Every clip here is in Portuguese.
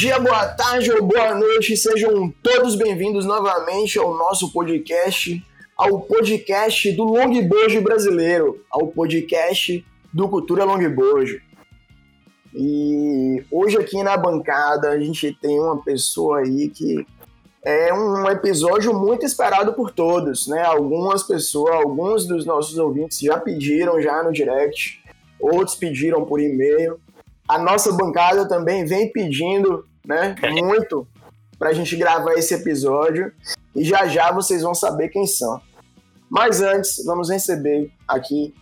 Dia, boa tarde ou boa noite, sejam todos bem-vindos novamente ao nosso podcast, ao podcast do longboard brasileiro, ao podcast do Cultura Longboard. E hoje aqui na bancada a gente tem uma pessoa aí que é um episódio muito esperado por todos, né? Algumas pessoas, alguns dos nossos ouvintes já pediram já no direct, outros pediram por e-mail. A nossa bancada também vem pedindo, né, muito para a gente gravar esse episódio e já já vocês vão saber quem são. Mas antes, vamos receber aqui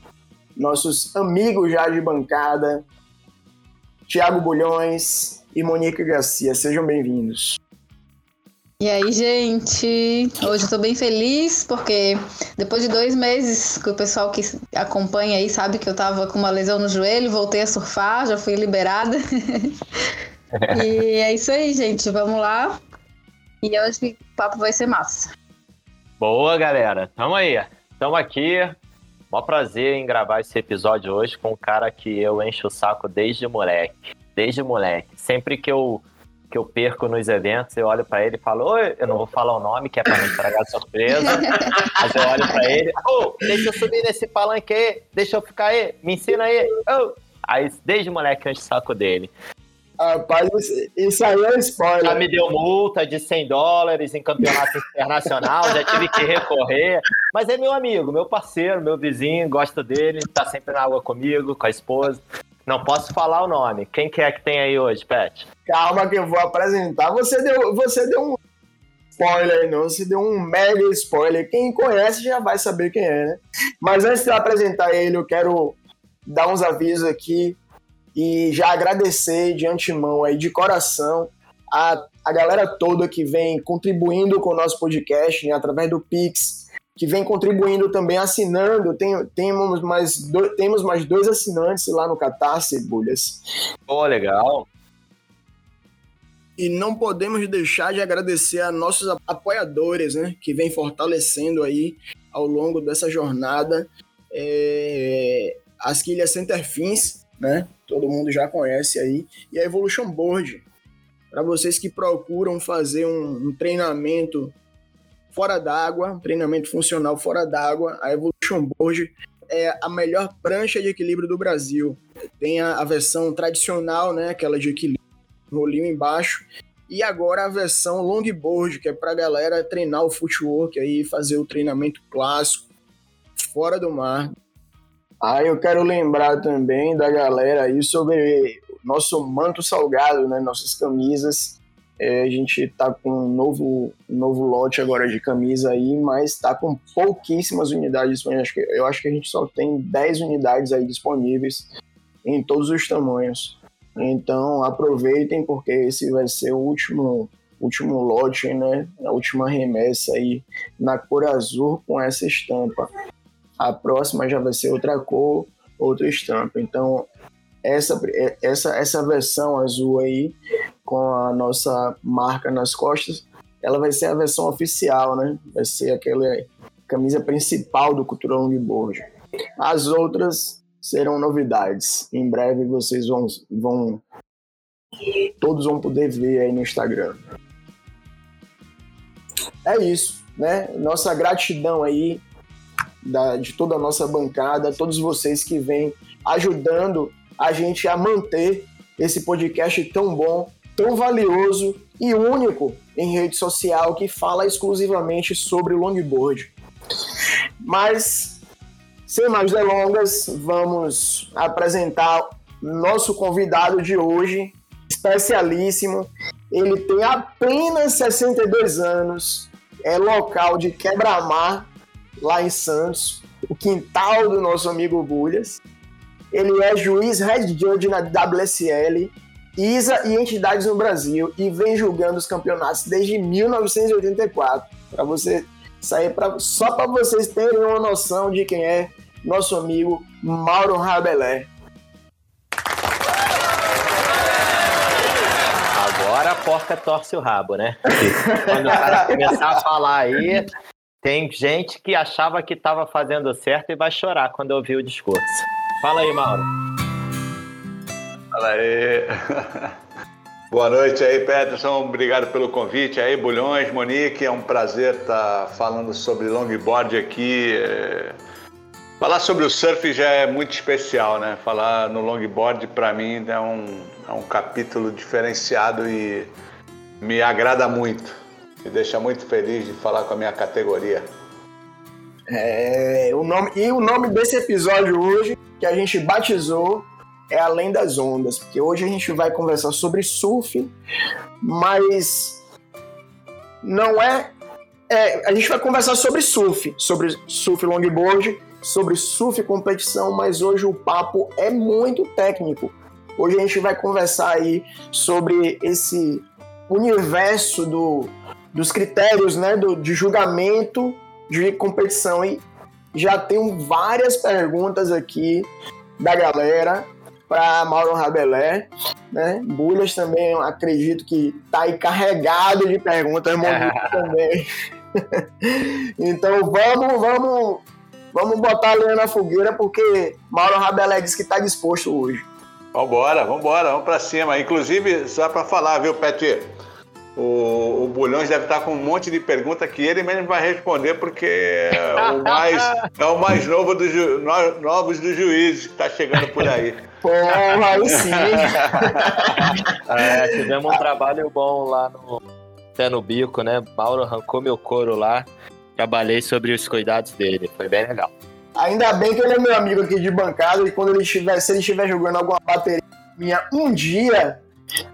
nossos amigos já de bancada, Tiago Bulhões e Monique Garcia. Sejam bem-vindos. E aí, gente? Hoje eu tô bem feliz porque depois de dois meses que o pessoal que acompanha aí sabe que eu tava com uma lesão no joelho, voltei a surfar, já fui liberada. e é isso aí, gente. Vamos lá. E hoje o papo vai ser massa. Boa, galera. Tamo aí. Tamo aqui. Mó prazer em gravar esse episódio hoje com um cara que eu encho o saco desde moleque. Desde moleque. Sempre que eu que eu perco nos eventos, eu olho para ele e falo, oi, eu não vou falar o nome, que é para não estragar a surpresa, mas eu olho para ele, ô, oh, deixa eu subir nesse palanque aí, deixa eu ficar aí, me ensina aí, oh. Aí, desde moleque, eu encho o saco dele. Rapaz, isso aí é spoiler. Já me deu multa de 100 dólares em campeonato internacional, já tive que recorrer. Mas é meu amigo, meu parceiro, meu vizinho, gosto dele, tá sempre na água comigo, com a esposa. Não posso falar o nome. Quem que é que tem aí hoje, Pet? Calma que eu vou apresentar. Você deu, você deu um spoiler, não. Você deu um mega spoiler. Quem conhece já vai saber quem é, né? Mas antes de apresentar ele, eu quero dar uns avisos aqui e já agradecer de antemão aí, de coração, a, a galera toda que vem contribuindo com o nosso podcast, né, através do Pix, que vem contribuindo também, assinando. Tem, temos, mais do, temos mais dois assinantes lá no Catarse, Bulhas. Oh, legal. E não podemos deixar de agradecer a nossos apoiadores, né, que vem fortalecendo aí ao longo dessa jornada. É, as quilhas Centerfins, né, todo mundo já conhece aí, e a Evolution Board. Para vocês que procuram fazer um, um treinamento fora d'água, um treinamento funcional fora d'água, a Evolution Board é a melhor prancha de equilíbrio do Brasil. Tem a, a versão tradicional, né, aquela de equilíbrio, rolinho embaixo, e agora a versão longboard, que é para galera treinar o footwork aí, fazer o treinamento clássico fora do mar. Ah, eu quero lembrar também da galera aí sobre nosso manto salgado, né? Nossas camisas. É, a gente está com um novo, novo lote agora de camisa aí, mas está com pouquíssimas unidades disponíveis. Eu acho que a gente só tem 10 unidades aí disponíveis em todos os tamanhos. Então aproveitem, porque esse vai ser o último, último lote, né? A última remessa aí na cor azul com essa estampa a próxima já vai ser outra cor, outra estampa. Então, essa, essa, essa versão azul aí, com a nossa marca nas costas, ela vai ser a versão oficial, né? Vai ser aquela camisa principal do Cultura Longboard. As outras serão novidades. Em breve vocês vão, vão todos vão poder ver aí no Instagram. É isso, né? Nossa gratidão aí da, de toda a nossa bancada, todos vocês que vêm ajudando a gente a manter esse podcast tão bom, tão valioso e único em rede social que fala exclusivamente sobre longboard. Mas, sem mais delongas, vamos apresentar nosso convidado de hoje, especialíssimo. Ele tem apenas 62 anos, é local de quebra-mar lá em Santos, o quintal do nosso amigo Bulhas. Ele é juiz head judge na WSL, ISA e entidades no Brasil e vem julgando os campeonatos desde 1984. Para você sair só para vocês terem uma noção de quem é nosso amigo Mauro Rabelé. Agora a porca torce o rabo, né? Quando o cara começar a falar aí, tem gente que achava que estava fazendo certo e vai chorar quando ouvir o discurso. Fala aí, Mauro. Fala aí. Boa noite aí, Peterson. Obrigado pelo convite aí, Bulhões, Monique. É um prazer estar falando sobre longboard aqui. É, falar sobre o surf já é muito especial, né? Falar no longboard, para mim, é um, é um capítulo diferenciado e me agrada muito. Me deixa muito feliz de falar com a minha categoria. É, o nome, e o nome desse episódio hoje, que a gente batizou, é Além das Ondas, porque hoje a gente vai conversar sobre surf, mas não é, é. A gente vai conversar sobre surf, sobre surf longboard, sobre surf competição, mas hoje o papo é muito técnico. Hoje a gente vai conversar aí sobre esse universo do, dos critérios né, do, de julgamento de competição. E já tenho várias perguntas aqui da galera para Mauro Rabelé, né? Bulhas também, acredito que tá aí carregado de perguntas, também. então vamos, vamos, vamos botar a lenha na fogueira porque Mauro Rabelé disse que está disposto hoje. Vambora, vambora, vamos para cima. Inclusive, só para falar, viu, Peti? O, o Bulhões deve estar com um monte de pergunta que ele mesmo vai responder, porque é o mais, é o mais novo dos ju, novos dos juízes que está chegando por aí. Porra, aí sim. é, tivemos um trabalho bom lá no Pé no Bico, né? Mauro arrancou meu couro lá. Trabalhei sobre os cuidados dele. Foi bem legal. Ainda bem que ele é meu amigo aqui de bancada e quando ele estiver, se ele estiver jogando alguma bateria minha um dia,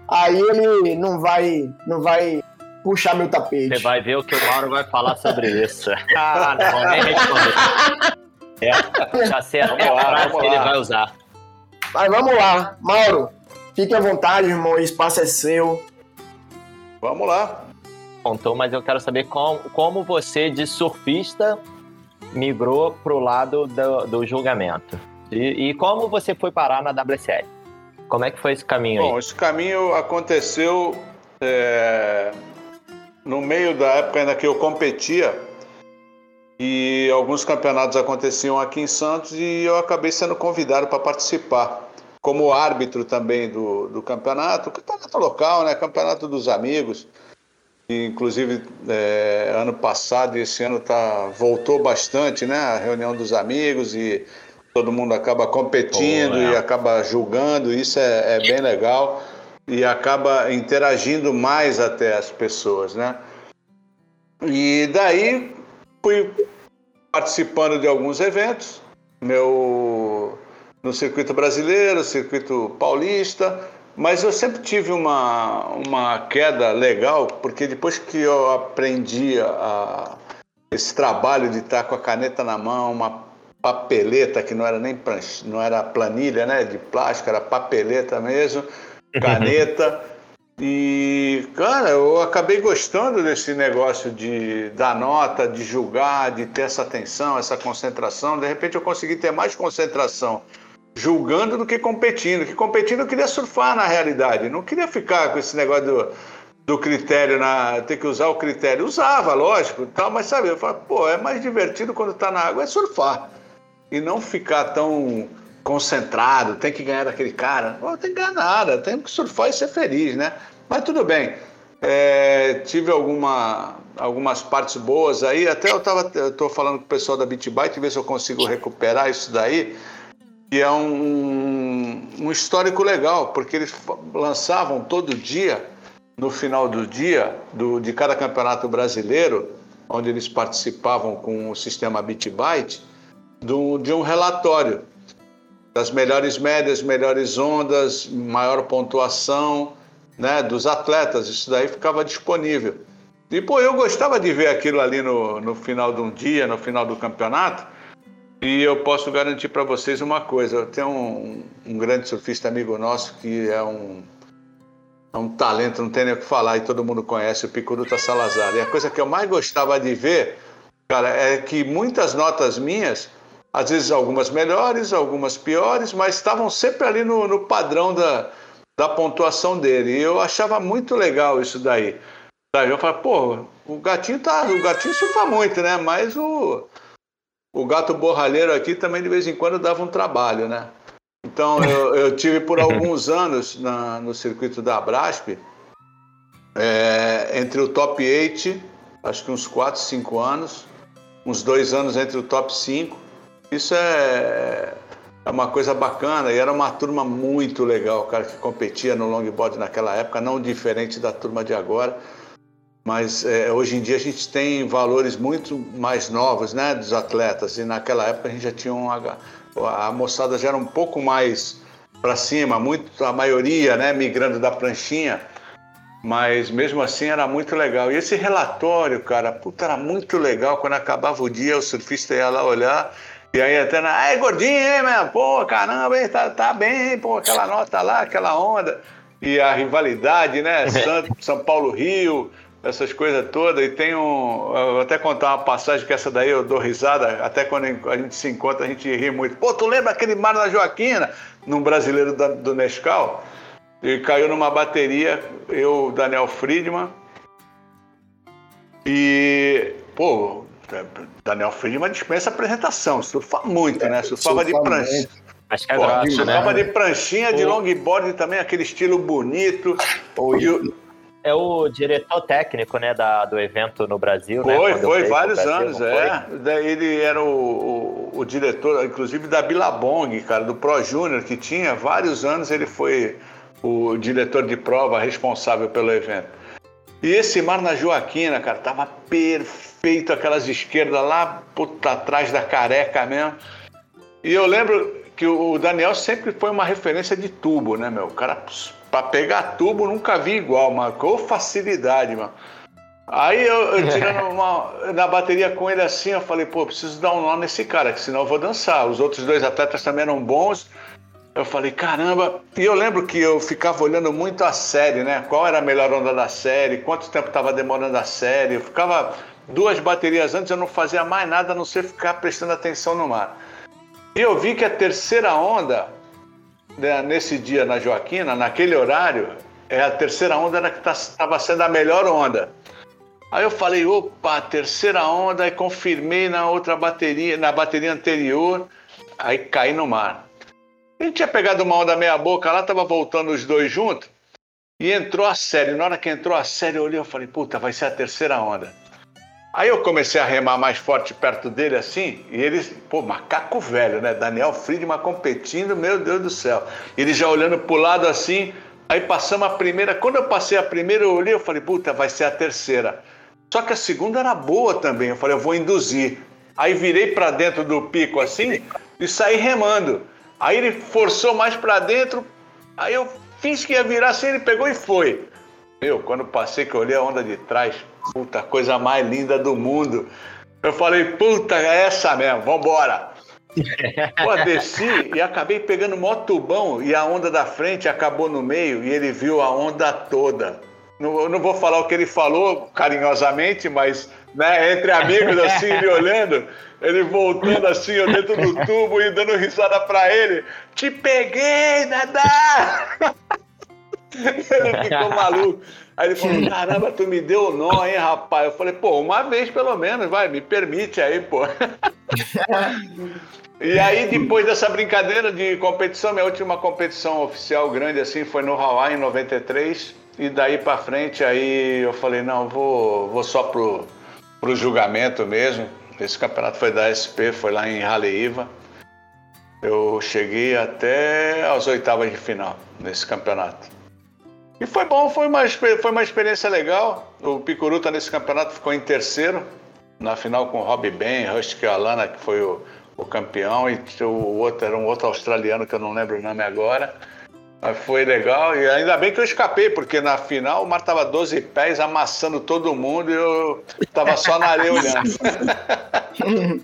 aí ele não vai, não vai puxar meu tapete. Você vai ver o que o Mauro vai falar sobre isso. ah, não vou nem responder. É, já sei até a frase que ele vai usar. Mas vamos lá, Mauro, fique à vontade, irmão, o espaço é seu. Vamos lá. Contou, mas eu quero saber como, como você, de surfista, migrou para o lado do, do julgamento. E, e, como você foi parar na WSL? Como é que foi esse caminho Bom, aí? esse caminho aconteceu é, no meio da época ainda que eu competia e alguns campeonatos aconteciam aqui em Santos e eu acabei sendo convidado para participar como árbitro também do, do campeonato, campeonato local, né, campeonato dos amigos. E, inclusive é, ano passado e esse ano tá voltou bastante, né, a reunião dos amigos e todo mundo acaba competindo e acaba julgando, isso é, é, bem legal e acaba interagindo mais até as pessoas, né? E daí fui participando de alguns eventos, meu no circuito brasileiro, circuito paulista, mas eu sempre tive uma, uma queda legal, porque depois que eu aprendi a, esse trabalho de estar com a caneta na mão, uma papeleta que não era nem prancha, não era planilha, né, de plástico, era papeleta mesmo, caneta. e, cara, eu acabei gostando desse negócio de dar nota, de julgar, de ter essa atenção, essa concentração. De repente eu consegui ter mais concentração julgando do que competindo. Que competindo eu queria surfar na realidade, não queria ficar com esse negócio do, do critério, na, ter que usar o critério. Usava, lógico, tal, mas sabe, eu falo, pô, é mais divertido quando tá na água, é surfar e não ficar tão concentrado, tem que ganhar daquele cara. Não tem que ganhar nada, tem que surfar e ser feliz, né? Mas tudo bem. É, tive alguma, algumas partes boas aí, até eu estava eu tô falando com o pessoal da BitByte, ver se eu consigo recuperar isso daí, que é um, um histórico legal, porque eles lançavam todo dia, no final do dia, do, de cada campeonato brasileiro, onde eles participavam com o sistema BitByte, do, de um relatório das melhores médias, melhores ondas, maior pontuação né, dos atletas. Isso daí ficava disponível. E, pô, eu gostava de ver aquilo ali no, no final de um dia, no final do campeonato. E eu posso garantir para vocês uma coisa: tenho um, um, grande surfista amigo nosso que é um, é um talento, não tem nem o que falar, e todo mundo conhece, o Picuruta Salazar. E a coisa que eu mais gostava de ver, cara, é que muitas notas minhas às vezes algumas melhores, algumas piores, mas estavam sempre ali no, no padrão da, da pontuação dele. E eu achava muito legal isso daí. Daí eu falei, pô, o gatinho tá. O gatinho surfa muito, né? Mas o, o gato borralheiro aqui também de vez em quando dava um trabalho, né? Então, eu, eu tive por alguns anos na, no circuito da Abrasp, é, entre o top 8, acho que uns 4, 5 anos, uns dois anos entre o top 5. Isso é, é uma coisa bacana e era uma turma muito legal, cara, que competia no longboard naquela época, não diferente da turma de agora. Mas é, hoje em dia a gente tem valores muito mais novos, né, dos atletas. E naquela época a gente já tinha um a moçada já era um pouco mais para cima, muito a maioria, né, migrando da pranchinha. Mas mesmo assim era muito legal. E esse relatório, cara, puta, era muito legal. Quando acabava o dia, o surfista ia lá olhar. E aí até na. Ai, gordinho, hein, meu? Pô, caramba, hein, tá, tá bem, pô, aquela nota lá, aquela onda. E a rivalidade, né? São, São Paulo Rio, essas coisas todas. E tem um. Eu vou até contar uma passagem que essa daí eu dou risada, até quando a gente se encontra, a gente ri muito. Pô, tu lembra aquele mar na Joaquina, num brasileiro da, do Nescau? E caiu numa bateria, eu, Daniel Friedman. E, pô, Daniel Friedman dispensa apresentação, surfa muito, né? Surfava surfa de prancha. Acho que é né? Surfava de pranchinha, de longboard também, aquele estilo bonito. Pô, e o, é o diretor técnico né, da, do evento no Brasil. Foi, né, foi, vários Brasil, anos, é. Ele era o, o, o, diretor, inclusive, da Bilabong, cara, do Pro Júnior, que tinha vários anos, ele foi o diretor de prova responsável pelo evento. E esse mar na Joaquina, cara, tava perfeito, aquelas esquerdas lá, puta, atrás da careca mesmo. E eu lembro que o Daniel sempre foi uma referência de tubo, né, meu? O cara para pegar tubo nunca vi igual, mano. Com facilidade, mano. Aí eu, eu tirando uma, na bateria com ele assim, eu falei, pô, preciso dar um nó nesse cara, que senão eu vou dançar. Os outros dois atletas também eram bons. Eu falei, caramba. E eu lembro que eu ficava olhando muito a série, né? Qual era a melhor onda da série, quanto tempo estava demorando a série. Eu ficava duas baterias antes, eu não fazia mais nada a não ser ficar prestando atenção no mar. E eu vi que a terceira onda né, nesse dia na Joaquina, naquele horário, é a terceira onda era que estava tá, sendo a melhor onda. Aí eu falei, opa, terceira onda, e confirmei na outra bateria, na bateria anterior, aí caí no mar. Gente tinha pegado uma onda meia boca lá, tava voltando os dois juntos, e entrou a série. Na hora que entrou a série, eu olhei e falei, puta, vai ser a terceira onda. Aí eu comecei a remar mais forte perto dele assim, e ele, pô, macaco velho, né? Daniel Friedman competindo, meu Deus do céu. Ele já olhando pro lado assim, aí passamos a primeira. Quando eu passei a primeira, eu olhei e falei, puta, vai ser a terceira. Só que a segunda era boa também. Eu falei, eu vou induzir. Aí virei para dentro do pico assim e saí remando. Aí ele forçou mais para dentro, aí eu fiz que ia virar assim, ele pegou e foi. Meu, quando passei que eu olhei a onda de trás, Puta, coisa mais linda do mundo. Eu falei, puta, é essa mesmo, vambora. Pô, desci e acabei pegando mó tubão e a onda da frente acabou no meio e ele viu a onda toda. Não, eu não vou falar o que ele falou carinhosamente, mas né, entre amigos assim, me olhando, ele voltando assim, eu dentro do tubo e dando risada pra ele. Te peguei, Dadá! ele ficou maluco. Aí ele falou: caramba, tu me deu nó, hein, rapaz? Eu falei: pô, uma vez pelo menos, vai, me permite aí, pô. e aí, depois dessa brincadeira de competição, minha última competição oficial grande assim foi no Hawaii em 93. E daí para frente, aí eu falei: não, vou, vou só pro, pro julgamento mesmo. Esse campeonato foi da SP, foi lá em Haleiva. Eu cheguei até as oitavas de final nesse campeonato. E foi bom, foi uma, foi uma experiência legal. O Picuruta nesse campeonato ficou em terceiro, na final com o Rob Ben, Rusty Alana, que foi o, o campeão, e o outro era um outro australiano que eu não lembro o nome agora. Mas foi legal e ainda bem que eu escapei, porque na final o mar tava 12 pés amassando todo mundo e eu tava só na areia olhando.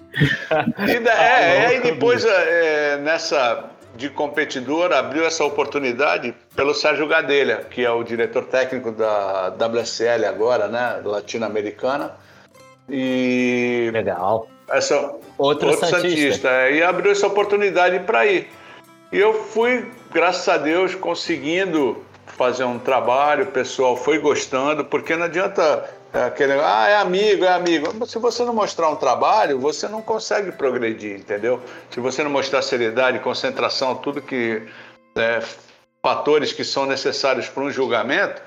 e, é, é, e depois é, nessa de competidor abriu essa oportunidade pelo Sérgio Gadelha, que é o diretor técnico da WSL agora, né, latino-americana. E legal. Essa outro, outro Santista. Santista. É, e abriu essa oportunidade para ir. E eu fui, graças a Deus, conseguindo fazer um trabalho, o pessoal foi gostando, porque não adianta É aquele, ah, é amigo, é amigo. Se você não mostrar um trabalho, você não consegue progredir, entendeu? Se você não mostrar seriedade, concentração, tudo que. É, fatores que são necessários para um julgamento,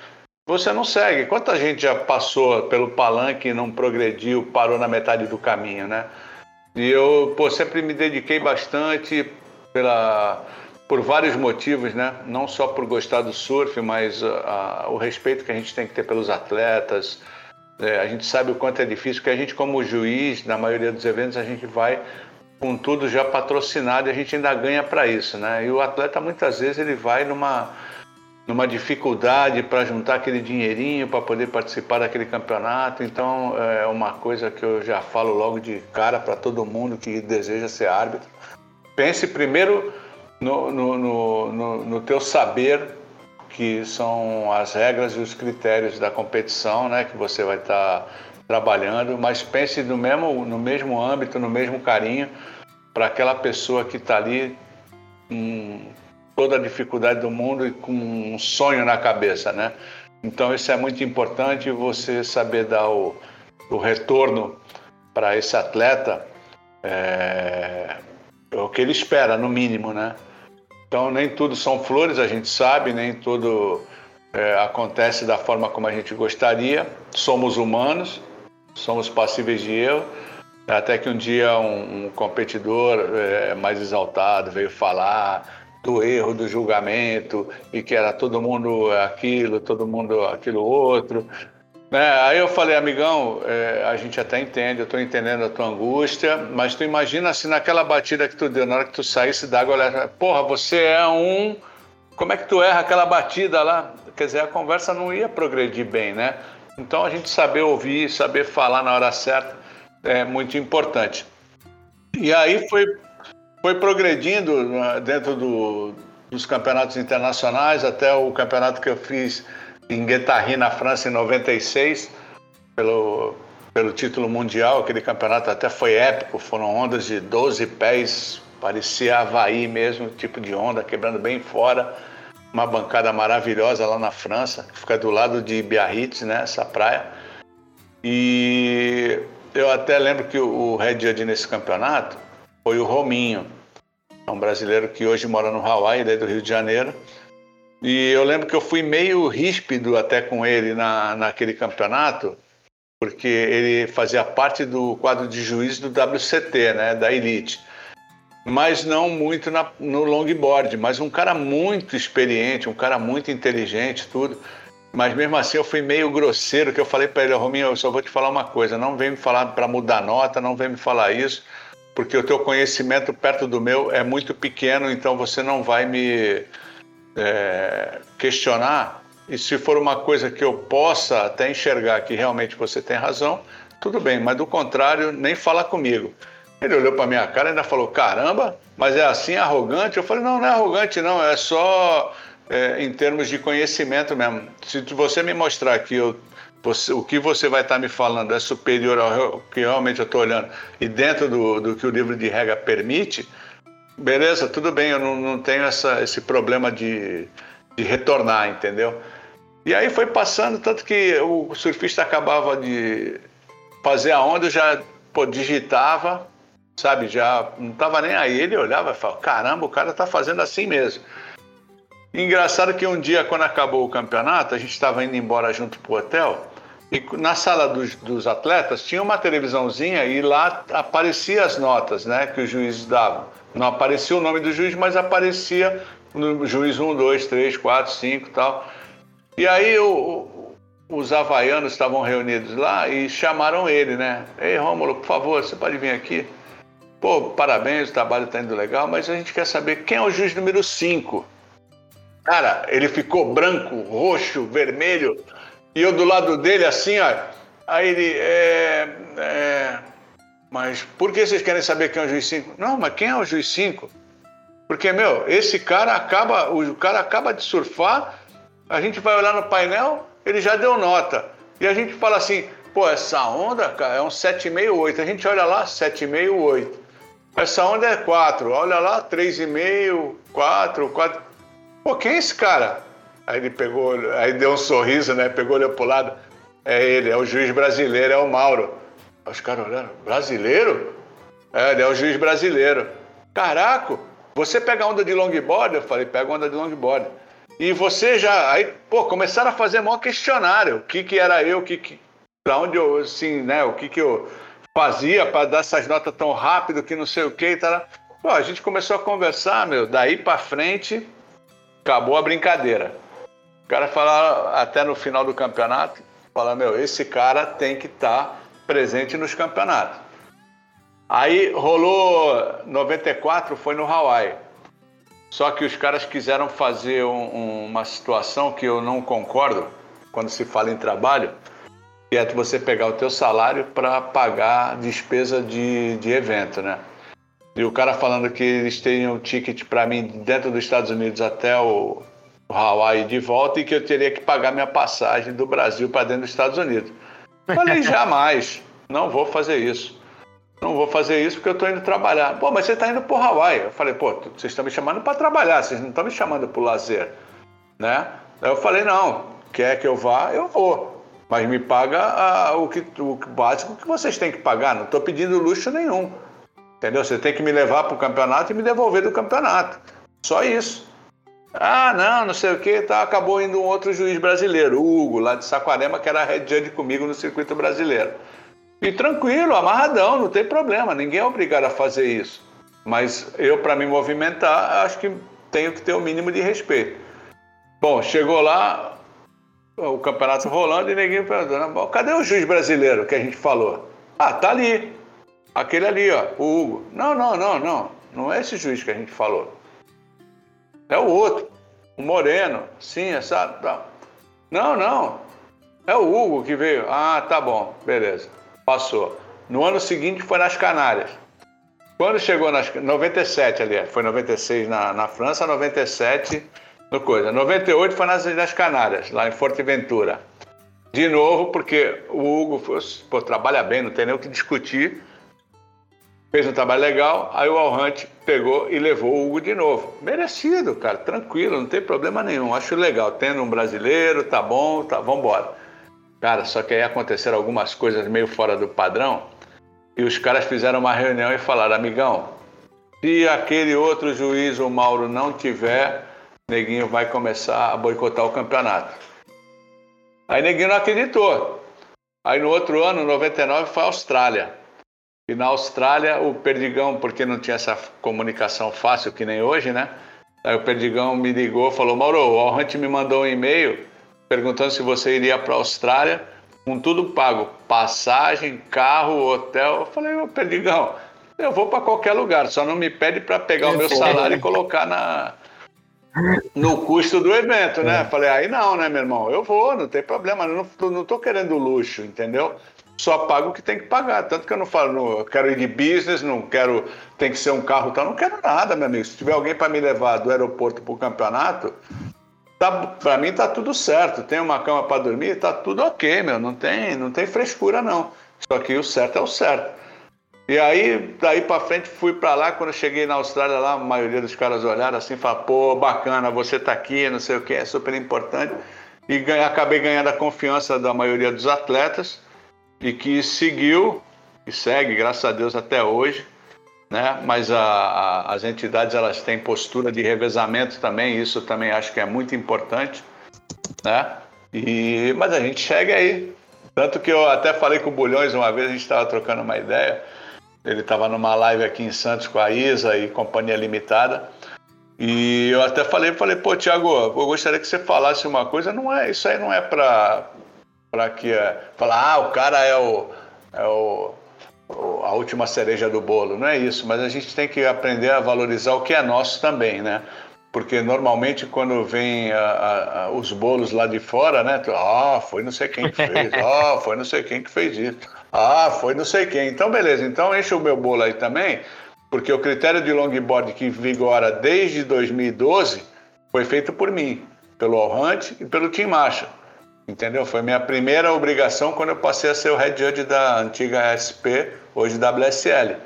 você não segue. Quanta gente já passou pelo palanque e não progrediu, parou na metade do caminho, né? E eu, pô, sempre me dediquei bastante pela por vários motivos, né? Não só por gostar do surf, mas uh, o respeito que a gente tem que ter pelos atletas. É, a gente sabe o quanto é difícil, que a gente, como juiz, na maioria dos eventos, a gente vai com tudo já patrocinado e a gente ainda ganha para isso, né? E o atleta muitas vezes ele vai numa numa dificuldade para juntar aquele dinheirinho para poder participar daquele campeonato. Então é uma coisa que eu já falo logo de cara para todo mundo que deseja ser árbitro. Pense primeiro no, no, no, no, teu saber, que são as regras e os critérios da competição, né, que você vai estar tá trabalhando, mas pense no mesmo, no mesmo âmbito, no mesmo carinho para aquela pessoa que está ali com toda a dificuldade do mundo e com um sonho na cabeça, né? Então isso é muito importante, você saber dar o, o retorno para esse atleta, é, é o que ele espera, no mínimo, né? Então, nem tudo são flores, a gente sabe, nem tudo é, acontece da forma como a gente gostaria. Somos humanos, somos passíveis de erro. Até que um dia um, um competidor é, mais exaltado veio falar do erro do julgamento e que era todo mundo aquilo, todo mundo aquilo outro. Né? Aí eu falei, amigão, é, a gente até entende, eu estou entendendo a tua angústia, mas tu imagina se naquela batida que tu deu, na hora que tu saísse d'água, olhar, porra, você é um. Como é que tu erra aquela batida lá? Quer dizer, a conversa não ia progredir bem, né? Então a gente saber ouvir, saber falar na hora certa é muito importante. E aí foi, foi progredindo né, dentro do, dos campeonatos internacionais, até o campeonato que eu fiz em Guetarri, na França, em 96, pelo, pelo título mundial. Aquele campeonato até foi épico, foram ondas de 12 pés, parecia Havaí mesmo, tipo de onda, quebrando bem fora. Uma bancada maravilhosa lá na França, que fica do lado de Biarritz, né, essa praia. E eu até lembro que o head judge nesse campeonato foi o Rominho, um brasileiro que hoje mora no Hawaii, ele é do Rio de Janeiro. E eu lembro que eu fui meio ríspido até com ele na, naquele campeonato, porque ele fazia parte do quadro de juiz do WCT, né, da Elite. Mas não muito na, no longboard, mas um cara muito experiente, um cara muito inteligente, tudo. Mas mesmo assim eu fui meio grosseiro, que eu falei para ele, Rominho, eu só vou te falar uma coisa, não vem me falar para mudar nota, não vem me falar isso, porque o teu conhecimento perto do meu é muito pequeno, então você não vai me é, questionar, e se for uma coisa que eu possa até enxergar que realmente você tem razão, tudo bem, mas do contrário, nem fala comigo. Ele olhou para minha cara e ainda falou: caramba, mas é assim arrogante? Eu falei: não, não é arrogante, não, é só é, em termos de conhecimento mesmo. Se você me mostrar que eu, você, o que você vai estar me falando é superior ao que realmente eu estou olhando e dentro do, do que o livro de regra permite, beleza, tudo bem, eu não, não tenho essa, esse problema de, de retornar, entendeu? E aí foi passando, tanto que o surfista acabava de fazer a onda, eu já pô, digitava, sabe, já não estava nem aí, ele olhava e falava, caramba, o cara está fazendo assim mesmo. Engraçado que um dia, quando acabou o campeonato, a gente estava indo embora junto pro hotel, e na sala dos, dos, atletas tinha uma televisãozinha e lá aparecia as notas né, que os juízes davam. Não aparecia o nome do juiz, mas aparecia no juiz 1, 2, 3, 4, 5 e tal. E aí o, os havaianos estavam reunidos lá e chamaram ele, né? Ei, Rômulo, por favor, você pode vir aqui? Pô, parabéns, o trabalho está indo legal, mas a gente quer saber quem é o juiz número 5. Cara, ele ficou branco, roxo, vermelho, e eu do lado dele assim, ó. Aí ele, é, é mas por que vocês querem saber quem é o juiz 5? Não, mas quem é o juiz 5? Porque, meu, esse cara acaba, o cara acaba de surfar, a gente vai olhar no painel, ele já deu nota. E a gente fala assim, pô, essa onda, cara, é um 7,5, A gente olha lá, 7,5, Essa onda é 4, olha lá, 3,5, 4, 4. Pô, quem é esse cara? Aí ele pegou, aí deu um sorriso, né? Pegou, olhou pro lado. É ele, é o juiz brasileiro, é o Mauro. Os caras olhando, brasileiro? É, ele é o juiz brasileiro. Caraca, você pega onda de longboard? Eu falei, pega onda de longboard. E você já, aí, pô, começaram a fazer maior questionário. O que que era eu, o que que, pra onde eu, assim, né, o que que eu fazia para dar essas notas tão rápido que não sei o que e tal. Pô, a gente começou a conversar, meu, daí para frente acabou a brincadeira. O cara falaram até no final do campeonato, fala, meu, esse cara tem que estar tá presente nos campeonatos. Aí rolou 94, foi no Hawaii. Só que os caras quiseram fazer um, uma situação que eu não concordo quando se fala em trabalho, que é você pegar o teu salário para pagar despesa de, de evento, né? E o cara falando que eles teriam um ticket para mim dentro dos Estados Unidos até o, Hawaii de volta e que eu teria que pagar minha passagem do Brasil para dentro dos Estados Unidos. Falei, jamais, não vou fazer isso. Não vou fazer isso porque eu estou indo trabalhar. Pô, mas você está indo para o Hawaii. Eu falei, pô, vocês estão me chamando para trabalhar, vocês não estão me chamando para o lazer, né? Aí eu falei, não, quer que eu vá, eu vou. Mas me paga a, o, que, o básico que vocês têm que pagar. Não estou pedindo luxo nenhum. Entendeu? Você tem que me levar para o campeonato e me devolver do campeonato. Só isso. Ah, não, não sei o que, tá, acabou indo um outro juiz brasileiro, Hugo, lá de Saquarema, que era head judge comigo no circuito brasileiro. E tranquilo, amarradão, não tem problema, ninguém é obrigado a fazer isso. Mas eu, para me movimentar, acho que tenho que ter o um mínimo de respeito. Bom, chegou lá, o campeonato rolando e ninguém perguntando, cadê o juiz brasileiro que a gente falou? Ah, tá ali. Aquele ali, ó, o Hugo. Não, não, não, não. Não é esse juiz que a gente falou. É o outro, o Moreno, sim, essa. Tá. Não, não. É o Hugo que veio. Ah, tá bom, beleza. Passou. No ano seguinte foi nas Canárias. Quando chegou nas 97 ali, foi 96 na, na França, 97 no coisa. 98 foi nas Ilhas Canárias, lá em Forteventura. De novo, porque o Hugo pô, trabalha bem, não tem nem o que discutir fez um trabalho legal, aí o Alhante pegou e levou o Hugo de novo. Merecido, cara, tranquilo, não tem problema nenhum. Acho legal, tendo um brasileiro, tá bom, tá, vambora. Cara, só que aí aconteceram algumas coisas meio fora do padrão e os caras fizeram uma reunião e falaram, amigão, se aquele outro juiz, o Mauro, não tiver, Neguinho vai começar a boicotar o campeonato. Aí Neguinho não acreditou. Aí no outro ano, 99, foi a Austrália. E na Austrália, o Perdigão, porque não tinha essa comunicação fácil que nem hoje, né? Aí o Perdigão me ligou falou: Mauro, o Alhante me mandou um e-mail perguntando se você iria para a Austrália com tudo pago: passagem, carro, hotel. Eu falei: Ô Perdigão, eu vou para qualquer lugar, só não me pede para pegar o meu salário e colocar na, no custo do evento, né? É. Falei, aí não, né, meu irmão? Eu vou, não tem problema, não, não tô querendo luxo, entendeu? Só pago o que tem que pagar. Tanto que eu não falo, não, eu quero ir de business, não quero, tem que ser um carro tal, não quero nada, meu amigo. Se tiver alguém para me levar do aeroporto para o campeonato, tá, para mim tá tudo certo. Tem uma cama para dormir, tá tudo ok, meu. Não tem, não tem frescura não. Só que o certo é o certo. E aí, daí para frente, fui para lá. Quando eu cheguei na Austrália, lá, a maioria dos caras olharam assim, falaram: pô, bacana, você tá aqui, não sei o que, é super importante. E ganhei, acabei ganhando a confiança da maioria dos atletas e que seguiu e segue, graças a Deus, até hoje. Né? Mas a, a, as entidades elas têm postura de revezamento também, isso também acho que é muito importante. Né? E, mas a gente chega aí. Tanto que eu até falei com o Bulhões uma vez, a gente estava trocando uma ideia. Ele estava numa live aqui em Santos com a Isa e Companhia Limitada. E eu até falei, falei, pô, Tiago, eu gostaria que você falasse uma coisa, não é, isso aí não é para para que é, falar, ah, o cara é o, é o, a última cereja do bolo. Não é isso, mas a gente tem que aprender a valorizar o que é nosso também, né? Porque normalmente quando vem a, a, a, os bolos lá de fora, né? Ah, foi não sei quem que fez, ah, foi não sei quem que fez isso, ah, foi não sei quem. Então, beleza, então enche o meu bolo aí também, porque o critério de longboard que vigora desde 2012 foi feito por mim, pelo All e pelo Tim Marshall. Entendeu? Foi minha primeira obrigação quando eu passei a ser o head judge da antiga SP, hoje WSL.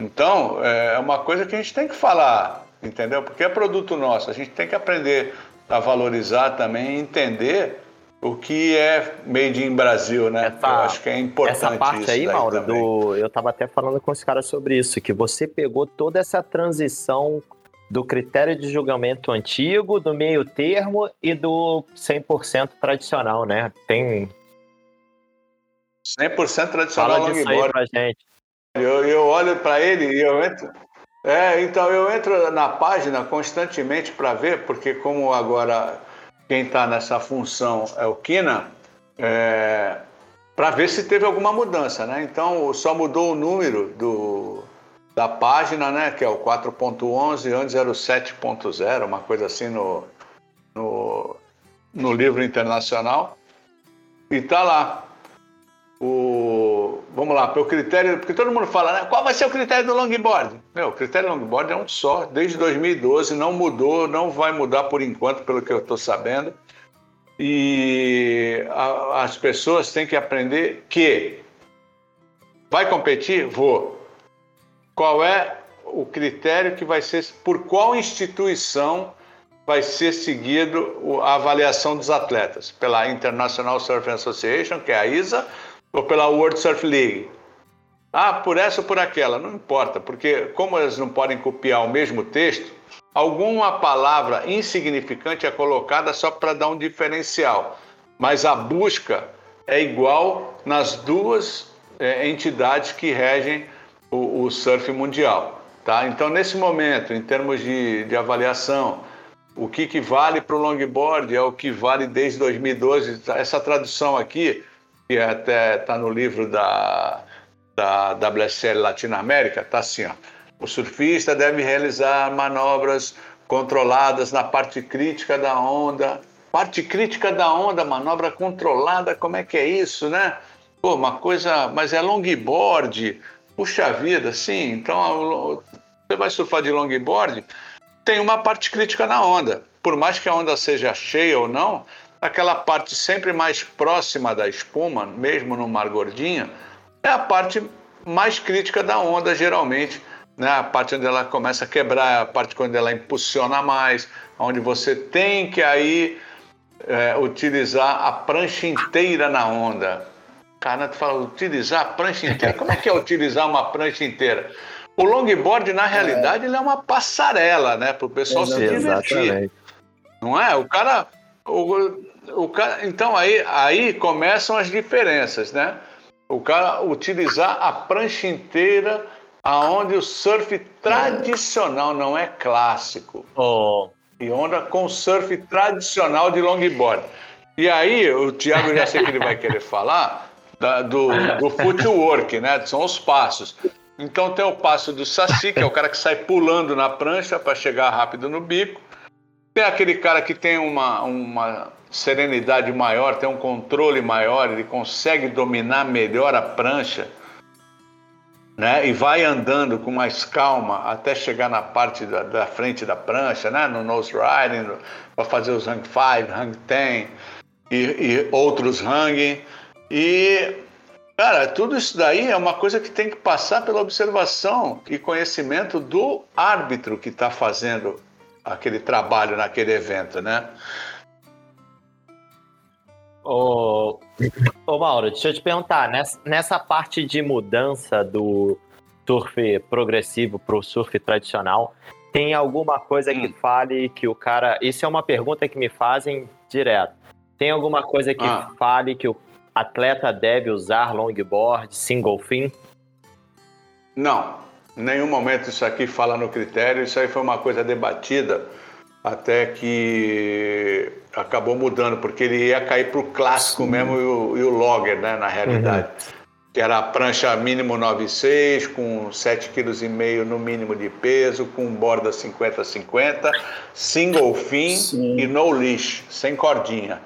Então, é uma coisa que a gente tem que falar, entendeu? Porque é produto nosso, a gente tem que aprender a valorizar também, entender o que é made in Brasil, né? Essa, eu acho que é importante essa parte aí, Mauro, do, eu estava até falando com os caras sobre isso, que você pegou toda essa transição do critério de julgamento antigo, do meio termo e do 100% tradicional, né? Tem 100% tradicional Fala disso aí pra gente. Eu, eu olho para ele e eu entro. É, então eu entro na página constantemente para ver, porque como agora quem está nessa função é o Kina, é, para ver se teve alguma mudança, né? Então só mudou o número do, da página, né? Que é o 4.11, antes era o 7.0, uma coisa assim no, no, no livro internacional. E tá lá. O, vamos lá, pelo critério, porque todo mundo fala, né? Qual vai ser o critério do longboard? Meu, o critério do longboard é um só, desde 2012, não mudou, não vai mudar por enquanto, pelo que eu estou sabendo. E a, as pessoas têm que aprender que vai competir? Vou. Qual é o critério que vai ser, por qual instituição vai ser seguido a avaliação dos atletas? Pela International Surfing Association, que é a ISA, ou pela World Surf League. Ah, por essa ou por aquela, não importa, porque como eles não podem copiar o mesmo texto, alguma palavra insignificante é colocada só para dar um diferencial, mas a busca é igual nas duas é, entidades que regem o, o, surf mundial. Tá? Então, nesse momento, em termos de, de avaliação, o que, que vale para o longboard é o que vale desde 2012. Essa tradução aqui que até está no livro da, da WSL Latinoamérica, está assim, ó. O surfista deve realizar manobras controladas na parte crítica da onda. Parte crítica da onda, manobra controlada, como é que é isso, né? Pô, uma coisa, mas é longboard. Puxa vida, sim. Então, você vai surfar de longboard, tem uma parte crítica na onda. Por mais que a onda seja cheia ou não, aquela parte sempre mais próxima da espuma, mesmo no mar gordinho, é a parte mais crítica da onda, geralmente. Né? A parte onde ela começa a quebrar, a parte quando ela impulsiona mais, onde você tem que aí é, utilizar a prancha inteira na onda. Cara, tu fala, utilizar a prancha inteira? Como é que é utilizar uma prancha inteira? O longboard, na realidade, é. ele é uma passarela, né? Para o pessoal se divertir. Exatamente. Não é? O cara, o, o cara, então aí, aí começam as diferenças, né? O cara utilizar a prancha inteira aonde o surf tradicional não é clássico. Oh. E onda com surf tradicional de longboard. E aí, o Thiago já sei que ele vai querer falar da, do, do footwork, né? São os passos. Então tem o passo do saci, que é o cara que sai pulando na prancha para chegar rápido no bico. Tem aquele cara que tem uma, uma serenidade maior, tem um controle maior, ele consegue dominar melhor a prancha, né? E vai andando com mais calma até chegar na parte da, da frente da prancha, né? No nose riding, para fazer os hang 5, hang 10 e, e outros hang. E Cara, tudo isso daí é uma coisa que tem que passar pela observação e conhecimento do árbitro que está fazendo aquele trabalho naquele evento, né? Ô, ô Mauro, deixa eu te perguntar, nessa, nessa parte de mudança do surf progressivo para o surf tradicional, tem alguma coisa hum. que fale que o cara. Isso é uma pergunta que me fazem direto. Tem alguma coisa que ah. fale que o atleta deve usar longboard, single fin? Não, em nenhum momento isso aqui fala no critério, isso aí foi uma coisa debatida até que acabou mudando, porque ele ia cair para o clássico Sim. mesmo e o, e o, logger, né, na realidade. Uhum. Que era a prancha mínimo 9,6, com 7,5 kg no mínimo de peso, com borda 50-50, single fin Sim. e no leash, sem cordinha.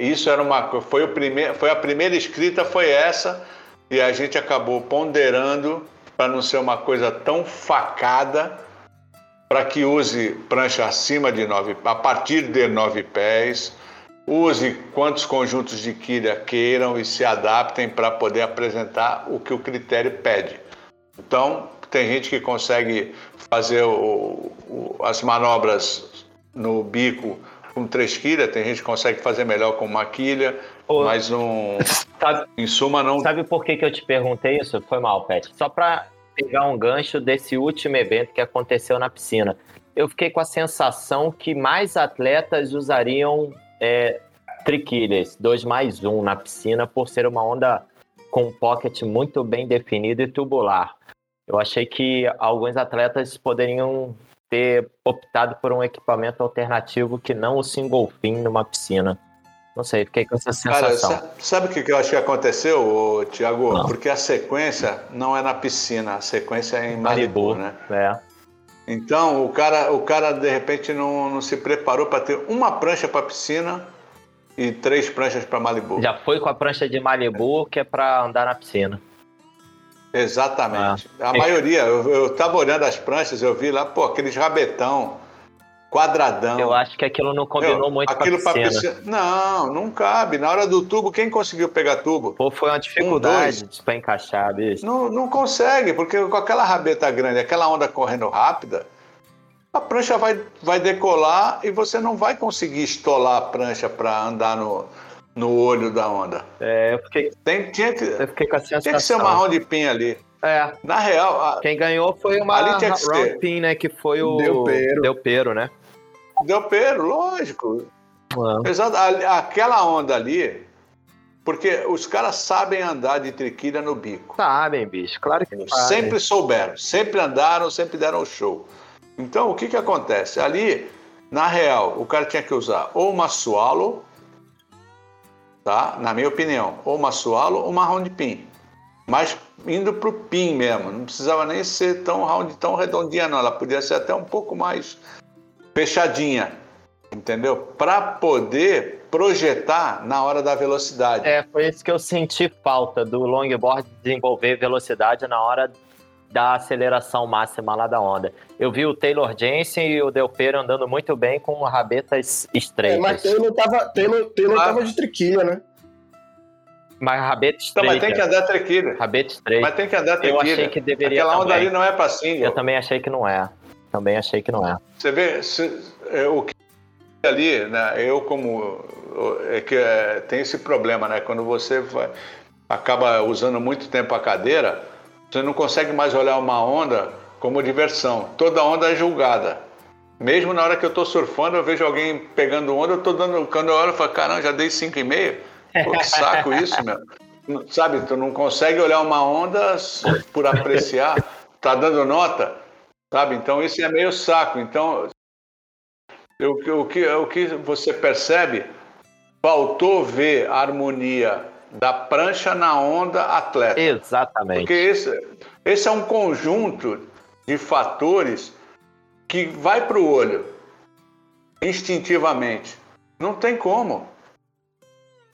Isso era uma foi o primeiro, foi a primeira escrita foi essa e a gente acabou ponderando para não ser uma coisa tão facada, para que use prancha acima de nove, a partir de nove pés, use quantos conjuntos de quilha queiram e se adaptem para poder apresentar o que o critério pede. Então, tem gente que consegue fazer o, o, as manobras no bico com três quilhas, tem gente que consegue fazer melhor com uma quilha, Pô, mas não. Sabe, em suma, não. Sabe por que, que eu te perguntei isso? Foi mal, Pet. Só para pegar um gancho desse último evento que aconteceu na piscina. Eu fiquei com a sensação que mais atletas usariam é, triquilhas, 2 mais 1 um na piscina, por ser uma onda com um pocket muito bem definido e tubular. Eu achei que alguns atletas poderiam ter optado por um equipamento alternativo que não o single numa piscina. Não sei, fiquei com essa sensação. Cara, sabe o que eu acho que aconteceu, Tiago? Porque a sequência não é na piscina, a sequência é em Malibu, Malibu né? É. Então, o cara, o cara de repente não, não se preparou para ter uma prancha para piscina e três pranchas para Malibu. Já foi com a prancha de Malibu, que é para andar na piscina. Exatamente. Ah. A maioria, eu, eu tava olhando as pranchas, eu vi lá, pô, aqueles rabetão, quadradão. Eu acho que aquilo não combinou Meu, muito aquilo com a piscina. piscina. Não, não cabe. Na hora do tubo, quem conseguiu pegar tubo? Pô, foi uma dificuldade um, para encaixar, bicho. Não, não consegue, porque com aquela rabeta grande, aquela onda correndo rápida, a prancha vai, vai decolar e você não vai conseguir estolar a prancha para andar no, no olho da onda. É, eu fiquei, Tem, tinha que, eu fiquei com a sensação. Tinha que ser uma round pin ali. É. Na real. A, Quem ganhou foi uma ali tinha que round pin, né? Que foi o Del Pero, Del Pero né? Del Pero, lógico. Exato. Aquela onda ali, porque os caras sabem andar de triquilha no bico. Sabem, bicho, claro que sabem. Sempre souberam, sempre andaram, sempre deram show. Então, o que que acontece? Ali, na real, o cara tinha que usar ou uma swallow, tá? Na minha opinião, ou uma swallow ou uma round pin. Mas indo pro pin mesmo, não precisava nem ser tão round, tão redondinha não, ela podia ser até um pouco mais fechadinha, entendeu? Para poder projetar na hora da velocidade. É, foi isso que eu senti falta do longboard desenvolver velocidade na hora da aceleração máxima lá da onda. Eu vi o Taylor Jensen e o Del Pero andando muito bem com rabetas estreitas. É, mas Taylor tava, Taylor, Taylor ah. tava de triquilha, né? Mas rabeta estreita. Então, mas tem que andar triquilha. Rabeta estreita. Mas tem que andar triquilha. Eu achei que deveria Aquela onda ali não é pra single. Eu também achei que não é. Também achei que não é. Você vê, se, é, o que ali, né, eu como... É que é, tem esse problema, né? Quando você vai, acaba usando muito tempo a cadeira você não consegue mais olhar uma onda como diversão. Toda onda é julgada. Mesmo na hora que eu estou surfando, eu vejo alguém pegando onda, eu tô dando. Quando eu olho, eu falo, caramba, já dei 5,5? Pô, que saco isso, meu. Sabe, tu não consegue olhar uma onda por apreciar, tá dando nota, sabe? Então isso é meio saco. Então, o, que, o que você percebe, faltou ver a harmonia da prancha na onda atleta. Exatamente. Porque esse, esse é um conjunto de fatores que vai para o olho instintivamente. Não tem como.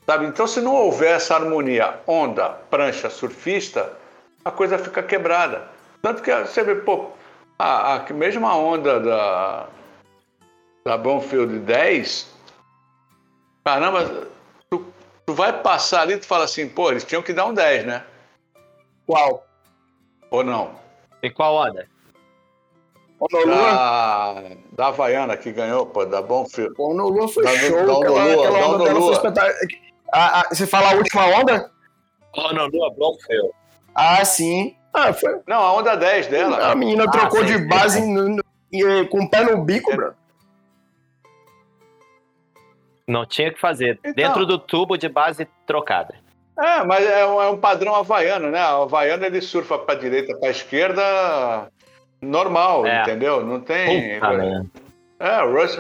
Sabe? Então, se não houver essa harmonia onda, prancha, surfista, a coisa fica quebrada. Tanto que você vê, pô, a, a mesma onda da, da Bonfield 10, caramba, Tu vai passar ali e tu fala assim, pô, eles tinham que dar um 10, né? Qual? Ou não? E qual onda? Da, da Havaiana que ganhou, pô, da Bonfield. O Honolulu foi da, show, da, aquela, aquela da onda dela foi espetacular. Ah, ah, você fala a última onda? Honolulu, Bonfield. Ah, sim. Ah, foi... Não, a onda 10 dela. A menina ah, trocou sim, de base no, no, com o pé no bico, é. bro. Não tinha que fazer. Então, Dentro do tubo de base trocada. É, mas é um, é um padrão havaiano, né? O havaiano ele surfa para direita, para esquerda, normal, é. entendeu? Não tem. Puta, né? É, o Rush.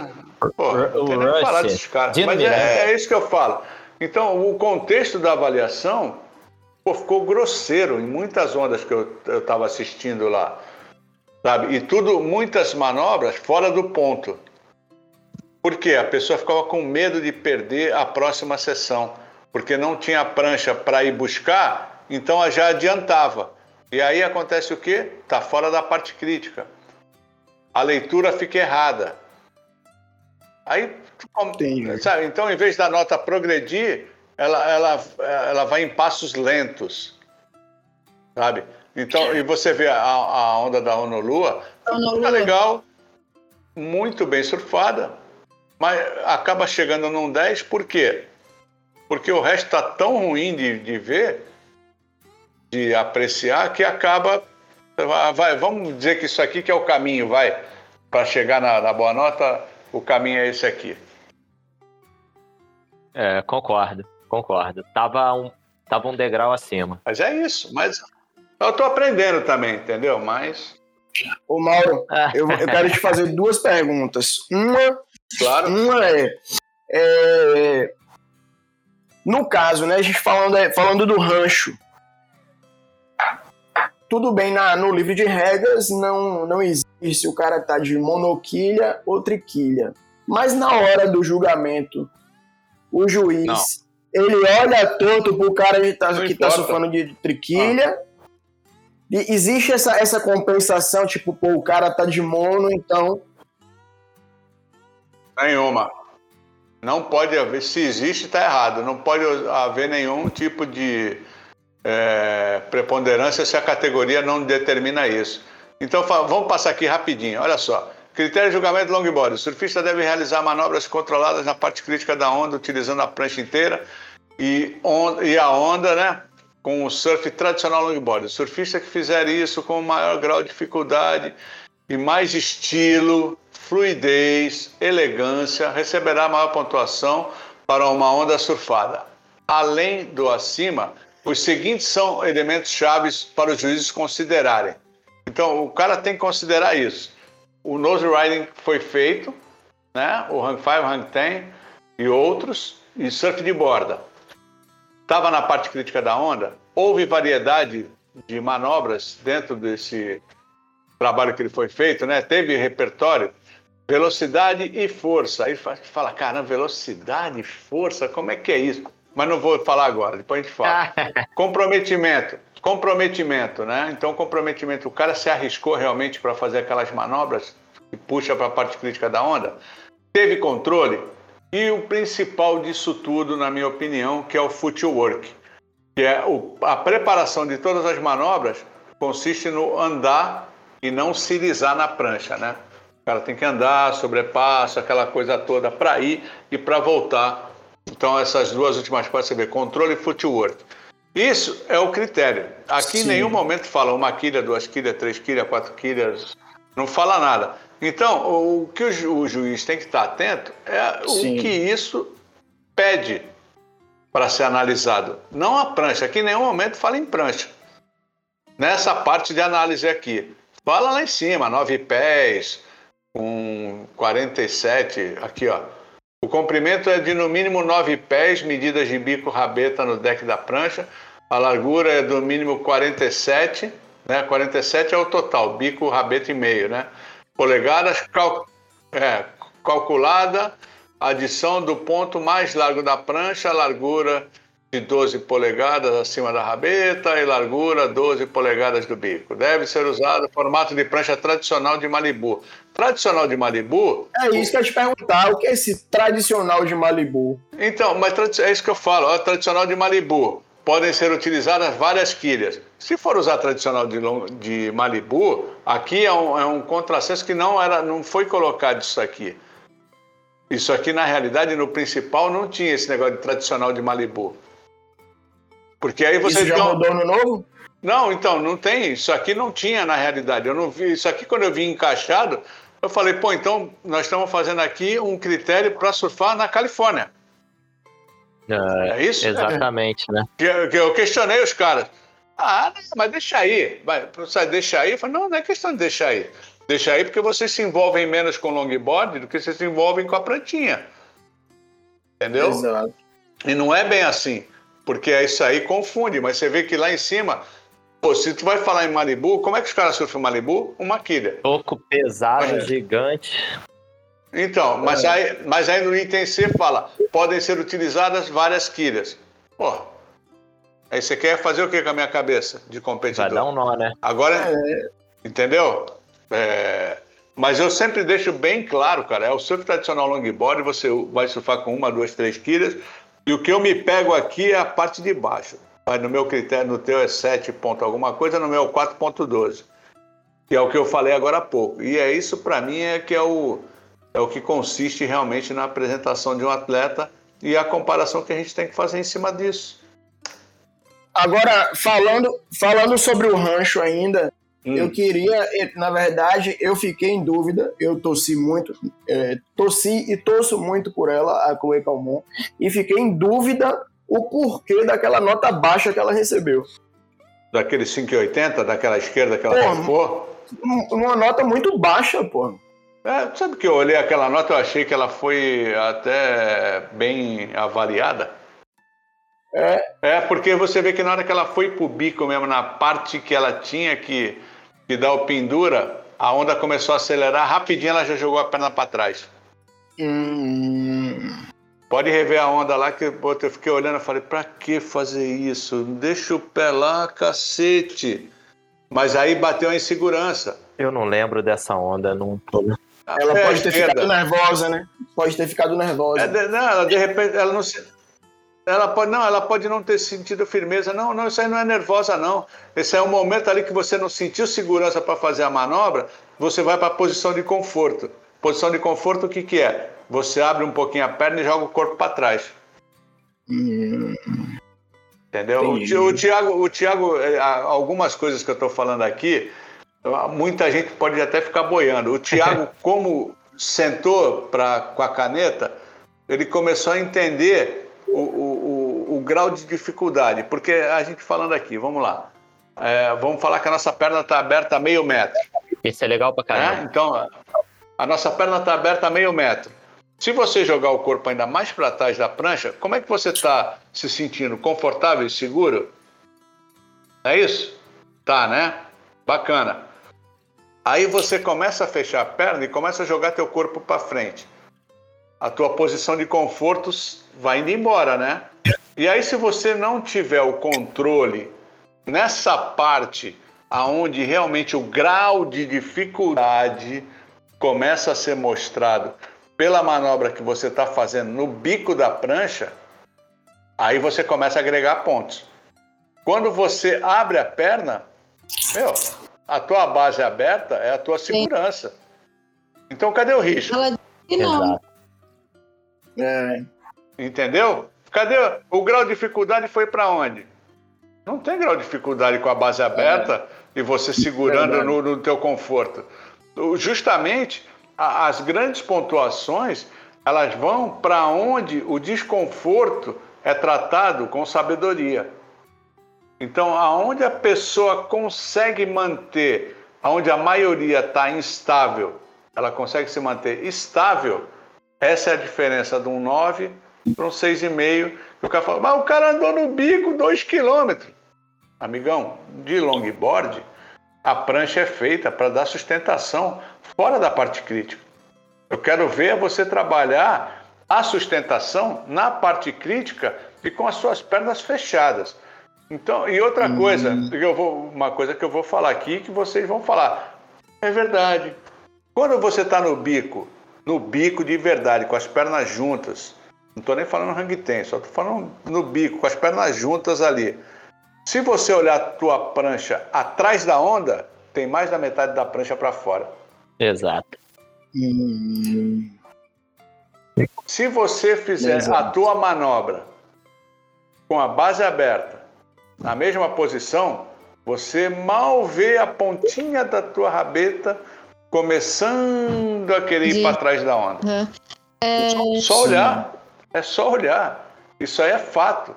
Pô, o não tem nem falar desses caras. Mas é, é, isso que eu falo. Então, o contexto da avaliação pô, ficou grosseiro em muitas ondas que eu estava assistindo lá. Sabe? E tudo, muitas manobras fora do ponto. Porque a pessoa ficava com medo de perder a próxima sessão, porque não tinha prancha para ir buscar, então já adiantava. E aí acontece o quê? Está fora da parte crítica. A leitura fica errada. Aí, sabe, então, em vez da nota progredir, ela, ela, ela vai em passos lentos, sabe? Então, e você vê a, a onda da Honolua, Honolua. Tá legal, muito bem surfada, mas acaba chegando num 10 por quê? Porque o resto está tão ruim de, de ver, de apreciar, que acaba. Vai, vamos dizer que isso aqui que é o caminho, vai, para chegar na, na boa nota, o caminho é esse aqui. É, concordo, concordo. Tava um, tava um degrau acima. Mas é isso, mas eu tô aprendendo também, entendeu? Mas. Ô Mauro, eu, eu quero te fazer duas perguntas. Uma, claro. uma é, é no caso, né, a gente falando, falando do rancho, tudo bem, na, no livro de regras não, não existe o cara tá de monoquilha ou triquilha. Mas na hora do julgamento, o juiz, não. ele olha torto pro cara que tá, que tá sofrendo de triquilha. Ah. E existe essa, essa compensação, tipo, pô, o cara tá de mono, então. Nenhuma. Não pode haver, se existe, está errado. Não pode haver nenhum tipo de é, preponderância se a categoria não determina isso. Então vamos passar aqui rapidinho. Olha só. Critério de julgamento longboard. O surfista deve realizar manobras controladas na parte crítica da onda, utilizando a prancha inteira e, e a onda, né? Com o surf tradicional longboard. O surfista que fizer isso com maior grau de dificuldade e mais estilo, fluidez, elegância, receberá maior pontuação para uma onda surfada. Além do acima, os seguintes são elementos chaves para os juízes considerarem. Então, o cara tem que considerar isso. O nose riding foi feito, né? o hang 5, hang 10 e outros, e surf de borda. Estava na parte crítica da onda, houve variedade de manobras dentro desse trabalho que ele foi feito, né? Teve repertório Velocidade e força. Aí fala, cara, velocidade e força, como é que é isso? Mas não vou falar agora, depois a gente fala. comprometimento. Comprometimento, né? Então, comprometimento. O cara se arriscou realmente para fazer aquelas manobras que puxa para a parte crítica da onda. Teve controle. E o principal disso tudo, na minha opinião, que é o footwork. Que é o, a preparação de todas as manobras consiste no andar e não se lisar na prancha, né? O cara tem que andar, sobrepasso, aquela coisa toda para ir e para voltar. Então, essas duas últimas partes, você vê controle e footwork. Isso é o critério. Aqui Sim. em nenhum momento fala uma quilha, duas quilhas, três quilhas, quatro quilhas, não fala nada. Então, o que o, ju o juiz tem que estar atento é Sim. o que isso pede para ser analisado. Não a prancha. Aqui em nenhum momento fala em prancha. Nessa parte de análise aqui. Fala lá em cima, nove pés, com 47, aqui ó. O comprimento é de no mínimo 9 pés, medidas de bico rabeta no deck da prancha. A largura é do mínimo 47, né? 47 é o total, bico, rabeta e meio, né? Polegadas cal... é, calculada, adição do ponto mais largo da prancha, largura de 12 polegadas acima da rabeta e largura 12 polegadas do bico. Deve ser usado formato de prancha tradicional de Malibu. Tradicional de Malibu. É isso que eu te perguntar. O que é esse tradicional de Malibu? Então, mas é isso que eu falo. Ó, tradicional de Malibu. Podem ser utilizadas várias quilhas. Se for usar tradicional de, de Malibu, aqui é um, é um contrassenso que não, era, não foi colocado isso aqui. Isso aqui, na realidade, no principal, não tinha esse negócio de tradicional de Malibu. Porque aí você. Isso já mudou no novo? Não, então, não tem. Isso aqui não tinha na realidade. Eu não vi. Isso aqui, quando eu vi encaixado, eu falei, pô, então nós estamos fazendo aqui um critério para surfar na Califórnia. É, é isso? Exatamente, é. né? Que, que, eu questionei os caras. Ah, não, mas deixa aí. Vai, deixa aí? Eu falei, não, não é questão de deixar aí. Deixa aí porque vocês se envolvem menos com longboard do que vocês se envolvem com a prantinha. Entendeu? Exato. E não é bem assim. Porque isso aí confunde, mas você vê que lá em cima Pô, se tu vai falar em Malibu, como é que os caras surfam Malibu? Uma quilha. Pouco pesado, é. gigante. Então, mas, é. aí, mas aí no item C fala, podem ser utilizadas várias quilhas. Pô, aí você quer fazer o que com a minha cabeça de competidor? Vai dar um nó, né? Agora, é. entendeu? É, mas eu sempre deixo bem claro, cara, é o surf tradicional longboard, você vai surfar com uma, duas, três quilhas, e o que eu me pego aqui é a parte de baixo. Mas no meu critério, no teu é 7 ponto alguma coisa, no meu é 4.12. Que é o que eu falei agora há pouco. E é isso para mim é que é o é o que consiste realmente na apresentação de um atleta e a comparação que a gente tem que fazer em cima disso. Agora, falando, falando sobre o rancho ainda, hum. eu queria, na verdade, eu fiquei em dúvida, eu torci muito, é, torci e torço muito por ela, a Chloe Calmon, e fiquei em dúvida o porquê daquela nota baixa que ela recebeu. Daquele 5,80, daquela esquerda que ela pô, Uma nota muito baixa, pô. É, sabe que eu olhei aquela nota eu achei que ela foi até bem avaliada? É. É, porque você vê que na hora que ela foi pro bico mesmo, na parte que ela tinha que, o pendura, a onda começou a acelerar, rapidinho ela já jogou a perna para trás. Hum. Pode rever a onda lá que eu fiquei olhando e falei, pra que fazer isso? Deixa o pé lá, cacete. Mas aí bateu a insegurança. Eu não lembro dessa onda, não Ela é, pode ter esquerda. ficado nervosa, né? Pode ter ficado nervosa. É, de, não, ela, de repente, ela não se ela pode, não, ela pode não ter sentido firmeza. Não, não, isso aí não é nervosa, não. Esse é um momento ali que você não sentiu segurança para fazer a manobra, você vai para a posição de conforto. Posição de conforto, o que, que é? Você abre um pouquinho a perna e joga o corpo para trás. Hum. Entendeu? O, o Tiago, o Thiago, é, algumas coisas que eu estou falando aqui, muita gente pode até ficar boiando. O Tiago, como sentou pra, com a caneta, ele começou a entender o, o, o, grau de dificuldade. Porque a gente falando aqui, vamos lá. É, vamos falar que a nossa perna está aberta a meio metro. Isso é legal pra caramba. É? Então, a nossa perna está aberta a meio metro. Se você jogar o corpo ainda mais para trás da prancha, como é que você está se sentindo? Confortável e seguro? É isso? Tá, né? Bacana. Aí você começa a fechar a perna e começa a jogar teu corpo para frente a tua posição de confortos vai indo embora, né? E aí, se você não tiver o controle nessa parte aonde realmente o grau de dificuldade começa a ser mostrado pela manobra que você está fazendo no bico da prancha, aí você começa a agregar pontos. Quando você abre a perna, meu, a tua base aberta é a tua segurança. Então, cadê o risco? Ela não. Exato. É. Entendeu? Cadê o grau de dificuldade foi para onde? Não tem grau de dificuldade com a base aberta é. e você segurando no, no teu conforto. Justamente as grandes pontuações elas vão para onde o desconforto é tratado com sabedoria. Então, aonde a pessoa consegue manter, aonde a maioria está instável, ela consegue se manter estável, essa é a diferença de um 9 para um 6,5. O cara fala, mas o cara andou no bico 2 km. Amigão, de longboard, a prancha é feita para dar sustentação fora da parte crítica. Eu quero ver você trabalhar a sustentação na parte crítica e com as suas pernas fechadas. Então, e outra hum. coisa, eu vou, uma coisa que eu vou falar aqui que vocês vão falar. É verdade. Quando você está no bico no bico de verdade, com as pernas juntas. Não estou nem falando hang ten, só estou falando no bico, com as pernas juntas ali. Se você olhar a tua prancha atrás da onda, tem mais da metade da prancha para fora. Exato. Se você fizer Exato. a tua manobra com a base aberta, na mesma posição, você mal vê a pontinha da tua rabeta começando a querer ir para trás da onda. É... Só, só olhar. É só olhar. Isso aí é fato.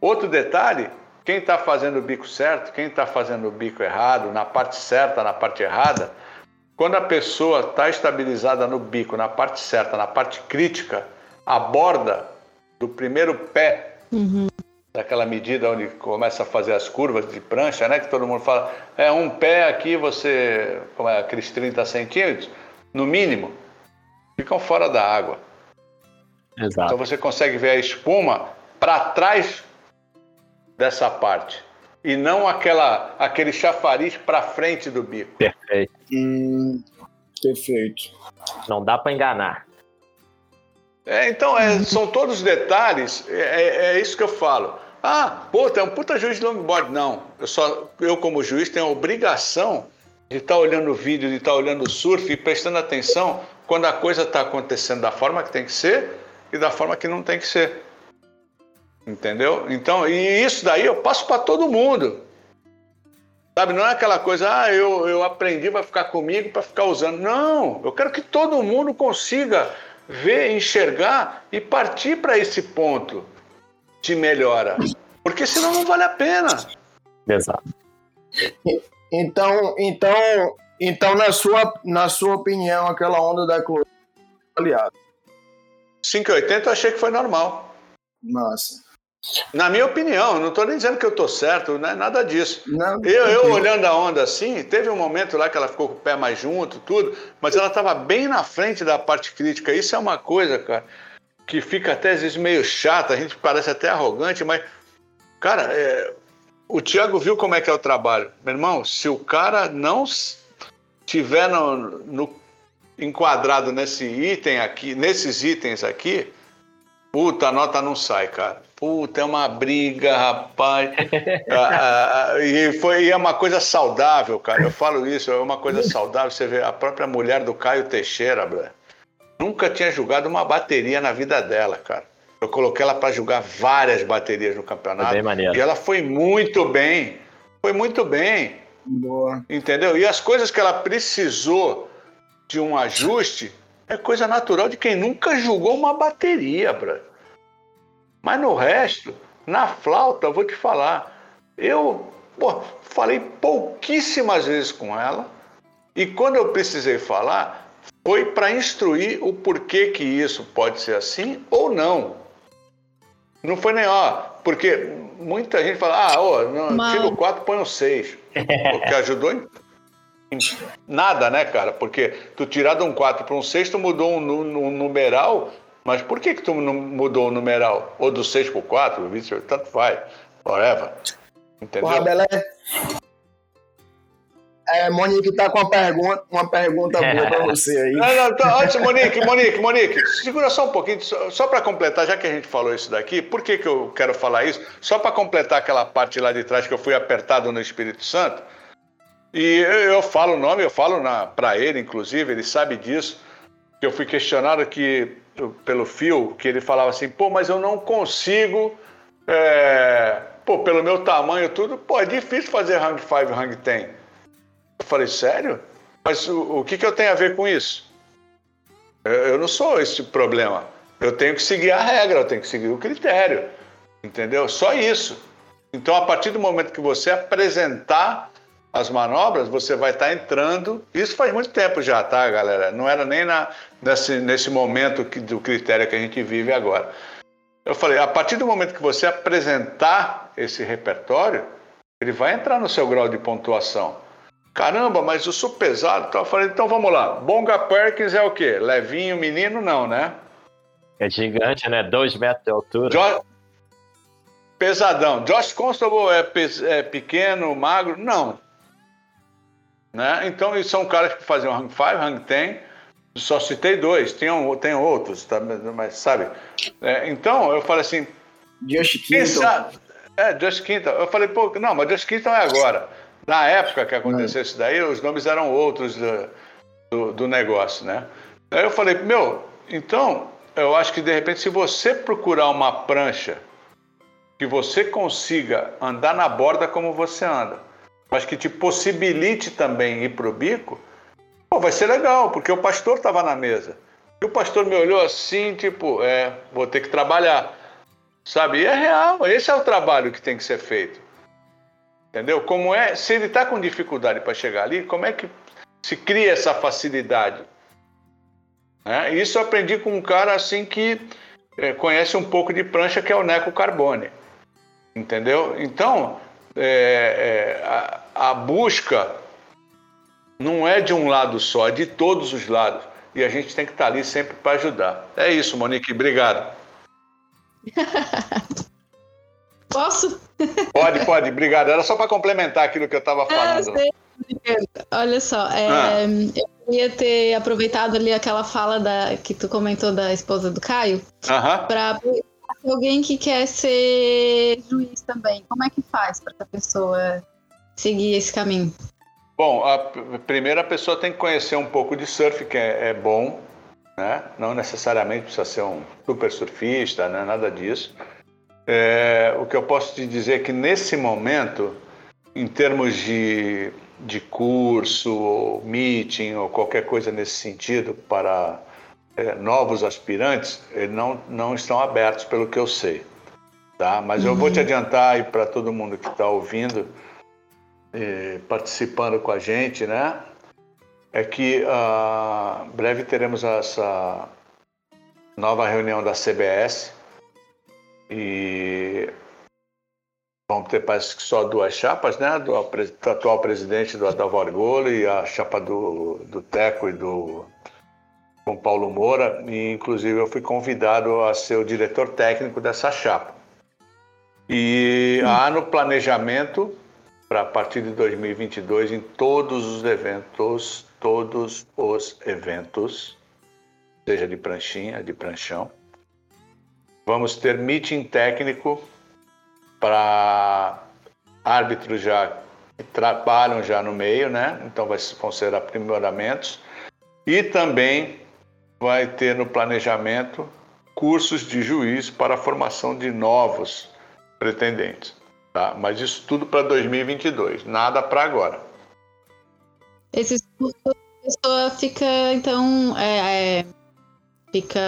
Outro detalhe, quem está fazendo o bico certo, quem está fazendo o bico errado, na parte certa, na parte errada, quando a pessoa está estabilizada no bico, na parte certa, na parte crítica, a borda do primeiro pé uhum daquela medida onde começa a fazer as curvas de prancha, né? Que todo mundo fala, é um pé aqui, você, como é, aqueles 30 centímetros, no mínimo, ficam fora da água. Exato. Então você consegue ver a espuma para trás dessa parte e não aquela aquele chafariz para frente do bico. Perfeito. Hum, perfeito. Não dá para enganar. É, então, é, são todos detalhes, é, é, é, isso que eu falo. Ah, pô, tem um puta juiz de longboard. Não, eu, só, eu como juiz tenho a obrigação de estar tá olhando o vídeo, de estar tá olhando o surf e prestando atenção quando a coisa está acontecendo da forma que tem que ser e da forma que não tem que ser. Entendeu? Então, e isso daí eu passo para todo mundo. Sabe, não é aquela coisa, ah, eu, eu aprendi, vai ficar comigo para ficar usando. Não, eu quero que todo mundo consiga ver, enxergar e partir para esse ponto de melhora. Porque senão não vale a pena. Exato. Então, então, então na sua, na sua opinião, aquela onda da cor aliado. 5,80 eu achei que foi normal. Massa. Na minha opinião, não estou nem dizendo que eu estou certo, não é nada disso. Não, Eu, eu olhando a onda assim, teve um momento lá que ela ficou com o pé mais junto, tudo, mas ela estava bem na frente da parte crítica. Isso é uma coisa, cara, que fica até às vezes meio chata, a gente parece até arrogante, mas, cara, é, o Thiago viu como é que é o trabalho. Meu irmão, se o cara não tiver no, no- enquadrado nesse item aqui, nesses itens aqui, puta, a nota não sai, cara. Puta, é uma briga, rapaz. Ah, ah, e foi e é uma coisa saudável, cara. Eu falo isso, é uma coisa saudável. Você vê a própria mulher do Caio Teixeira, bro, nunca tinha jogado uma bateria na vida dela, cara. Eu coloquei ela para jogar várias baterias no campeonato. bem maneiro. E ela foi muito bem. Foi muito bem. Boa. Entendeu? E as coisas que ela precisou de um ajuste é coisa natural de quem nunca jogou uma bateria, bro. Mas no resto, na flauta, eu vou te falar, eu pô, falei pouquíssimas vezes com ela e quando eu precisei falar, foi para instruir o porquê que isso pode ser assim ou não. Não foi nem, ó, porque muita gente fala, ah, ó, tira o 4, põe o 6. Porque ajudou em nada, né, cara? Porque tu tirar de um 4 para um 6, tu mudou um, um numeral, mas por que que tu não mudou o numeral? Ou do 6 para o 4, vice tanto faz, whatever. Entendeu? Porra, Belé. É, Monique tá com uma pergunta, uma pergunta boa pra você aí. Não, não, tá, antes, Monique, Monique, Monique, segura só um pouquinho, só, só para completar, já que a gente falou isso daqui, por que, que eu quero falar isso? Só para completar aquela parte lá de trás que eu fui apertado no Espírito Santo. E eu, eu falo o nome, eu falo para ele, inclusive, ele sabe disso, eu fui questionado que, pelo fio, que ele falava assim, pô, mas eu não consigo, é, pô, pelo meu tamanho tudo, pô, é difícil fazer hang 5, hang 10. Eu falei, sério? Mas o, o que, que eu tenho a ver com isso? Eu, eu não sou esse problema. Eu tenho que seguir a regra, eu tenho que seguir o critério. Entendeu? Só isso. Então, a partir do momento que você apresentar as manobras, você vai estar entrando. Isso faz muito tempo já, tá, galera? Não era nem na, nesse, nesse momento que, do critério que a gente vive agora. Eu falei, a partir do momento que você apresentar esse repertório, ele vai entrar no seu grau de pontuação. Caramba, mas eu sou pesado. Então eu falei, então vamos lá. Bonga Perkins é o quê? Levinho, menino, não, né? É gigante, né? Dois metros de altura. Jo- Pesadão. Josh Constable é, pe- é pequeno, magro? Não. Né? Então, eles são caras que faziam Hang 5, Hang 10. Só citei dois, tem, um, tem outros, tá? mas sabe? É, então, eu falei assim, Just Keaton. sabe? É, Just Quinton. Eu falei, pô, não, mas Just Quinton é agora. Na época que aconteceu isso daí, os nomes eram outros do, do, do negócio, né? Aí eu falei, meu, então, eu acho que de repente, se você procurar uma prancha que você consiga andar na borda como você anda, mas que te possibilite também ir pro bico, pô, vai ser legal, porque o pastor estava na mesa. E o pastor me olhou assim, tipo, é, vou ter que trabalhar. Sabe? E é real, esse é o trabalho que tem que ser feito. Entendeu? Como é, se ele está com dificuldade para chegar ali, como é que se cria essa facilidade? Né? Isso eu aprendi com um cara assim que é, conhece um pouco de prancha, que é o Neco Carbone. Entendeu? Então, é, é, a, a busca não é de um lado só, é de todos os lados. E a gente tem que estar ali sempre para ajudar. É isso, Monique. Obrigado. Posso? Pode, pode, obrigado. Era só para complementar aquilo que eu estava Ah, falando. Olha só, é, Ah. eu queria ter aproveitado ali aquela fala da, que tu comentou da esposa do Caio, Aham. para alguém que quer ser juiz também. Como é que faz para essa pessoa seguir esse caminho? Bom, a primeira pessoa tem que conhecer um pouco de surf, que é, é bom, né? não necessariamente precisa ser um super surfista, né? nada disso. É, o que eu posso te dizer é que nesse momento, em termos de, de curso, ou meeting ou qualquer coisa nesse sentido para é, novos aspirantes, não, não estão abertos, pelo que eu sei. Tá? Mas uhum. eu vou te uhum. adiantar aí para todo mundo que está ouvindo, eh, participando com a gente, né? É que uh, breve teremos essa nova reunião da CBS e vamos ter parece que só duas chapas, né? Do, do atual presidente do Adalvo Argolo e a chapa do, do Teco e do com Paulo Moura, e inclusive eu fui convidado a ser o diretor técnico dessa chapa. E há no planejamento para a partir de 2022 em todos os eventos, todos os eventos, seja de pranchinha, de pranchão, vamos ter meeting técnico para árbitros já que trabalham já no meio, né? Então vão ser aprimoramentos e também vai ter no planejamento cursos de juiz para a formação de novos pretendentes. Tá? Mas isso tudo para 2022, nada para agora. Esses cursos, a pessoa fica, então, é, é, fica.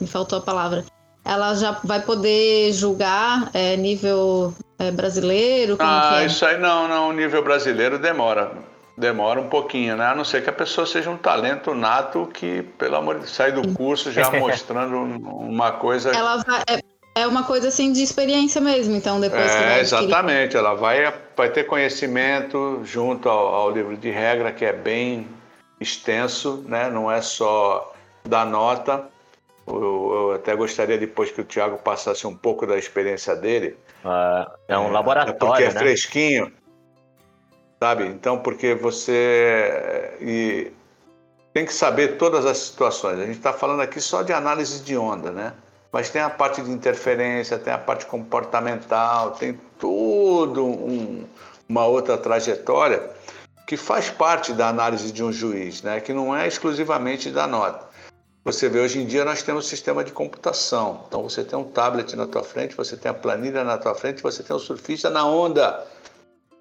Me faltou a palavra. Ela já vai poder julgar é, nível é, brasileiro? ah, é? isso aí não, não. Nível brasileiro demora. Demora um pouquinho, né? A não ser que a pessoa seja um talento nato que, pelo amor de Deus, sai do curso já mostrando uma coisa. Ela vai, é, é uma coisa assim de experiência mesmo, então depois é, que vai exatamente, ela vai, vai ter conhecimento junto ao, ao, livro de regra que é bem extenso, né? Não é só dar nota. Eu, eu até gostaria depois que o Tiago passasse um pouco da experiência dele. Uh, é um laboratório, é porque é né? fresquinho sabe? Então, porque você e tem que saber todas as situações. A gente está falando aqui só de análise de onda, né? Mas tem a parte de interferência, tem a parte comportamental, tem tudo um, uma outra trajetória que faz parte da análise de um juiz, né? Que não é exclusivamente da nota. Você vê, hoje em dia nós temos um sistema de computação. Então você tem um tablet na tua frente, você tem a planilha na tua frente, você tem o surfista na onda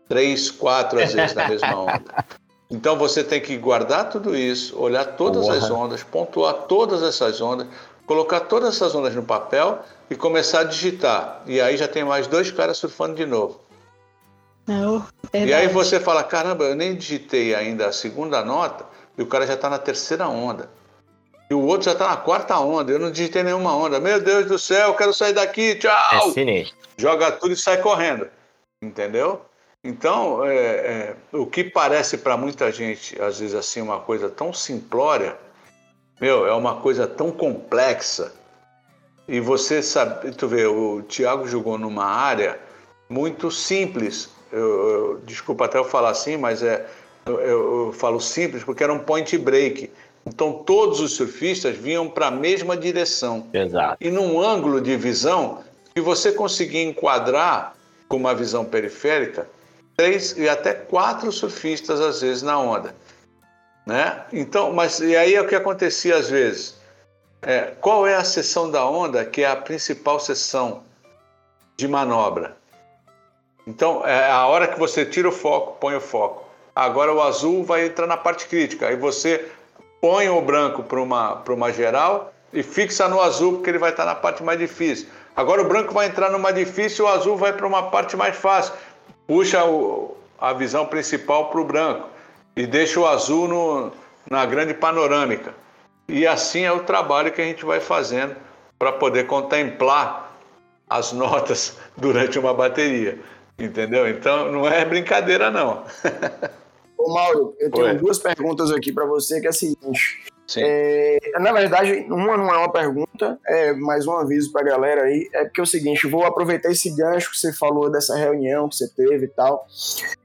três, quatro às vezes na mesma onda. Então você tem que guardar tudo isso, olhar todas Porra. as ondas, pontuar todas essas ondas, colocar todas essas ondas no papel e começar a digitar. E aí já tem mais dois caras surfando de novo. Não, e aí você fala, caramba, eu nem digitei ainda a segunda nota e o cara já está na terceira onda. E o outro já está na quarta onda, eu não digitei nenhuma onda. Meu Deus do céu, eu quero sair daqui, tchau! É sinistro. Joga tudo e sai correndo. Entendeu? Então, é, é, o que parece para muita gente, às vezes, assim, uma coisa tão simplória, meu, é uma coisa tão complexa. E você sabe, tu vê, o Thiago jogou numa área muito simples. Eu, eu, desculpa até eu falar assim, mas é, eu, eu falo simples porque era um point break. Então todos os surfistas vinham para a mesma direção. Exato. E num ângulo de visão que você conseguia enquadrar com uma visão periférica, três e até quatro surfistas às vezes na onda, né? Então, mas e aí é o que acontecia às vezes. É, qual é a seção da onda que é a principal seção de manobra? Então, é a hora que você tira o foco, põe o foco. Agora o azul vai entrar na parte crítica. Aí você põe o branco para uma, uma geral e fixa no azul, porque ele vai estar na parte mais difícil. Agora o branco vai entrar numa difícil o azul vai para uma parte mais fácil puxa o, a visão principal para o branco e deixa o azul no, na grande panorâmica. E assim é o trabalho que a gente vai fazendo para poder contemplar as notas durante uma bateria. Entendeu? Então não é brincadeira, não. Ô Mauro, eu tenho Oi. duas perguntas aqui para você, que é a seguinte. É, na verdade, uma não é uma pergunta, é mais um aviso para a galera aí. É porque é o seguinte, vou aproveitar esse gancho que você falou dessa reunião que você teve e tal.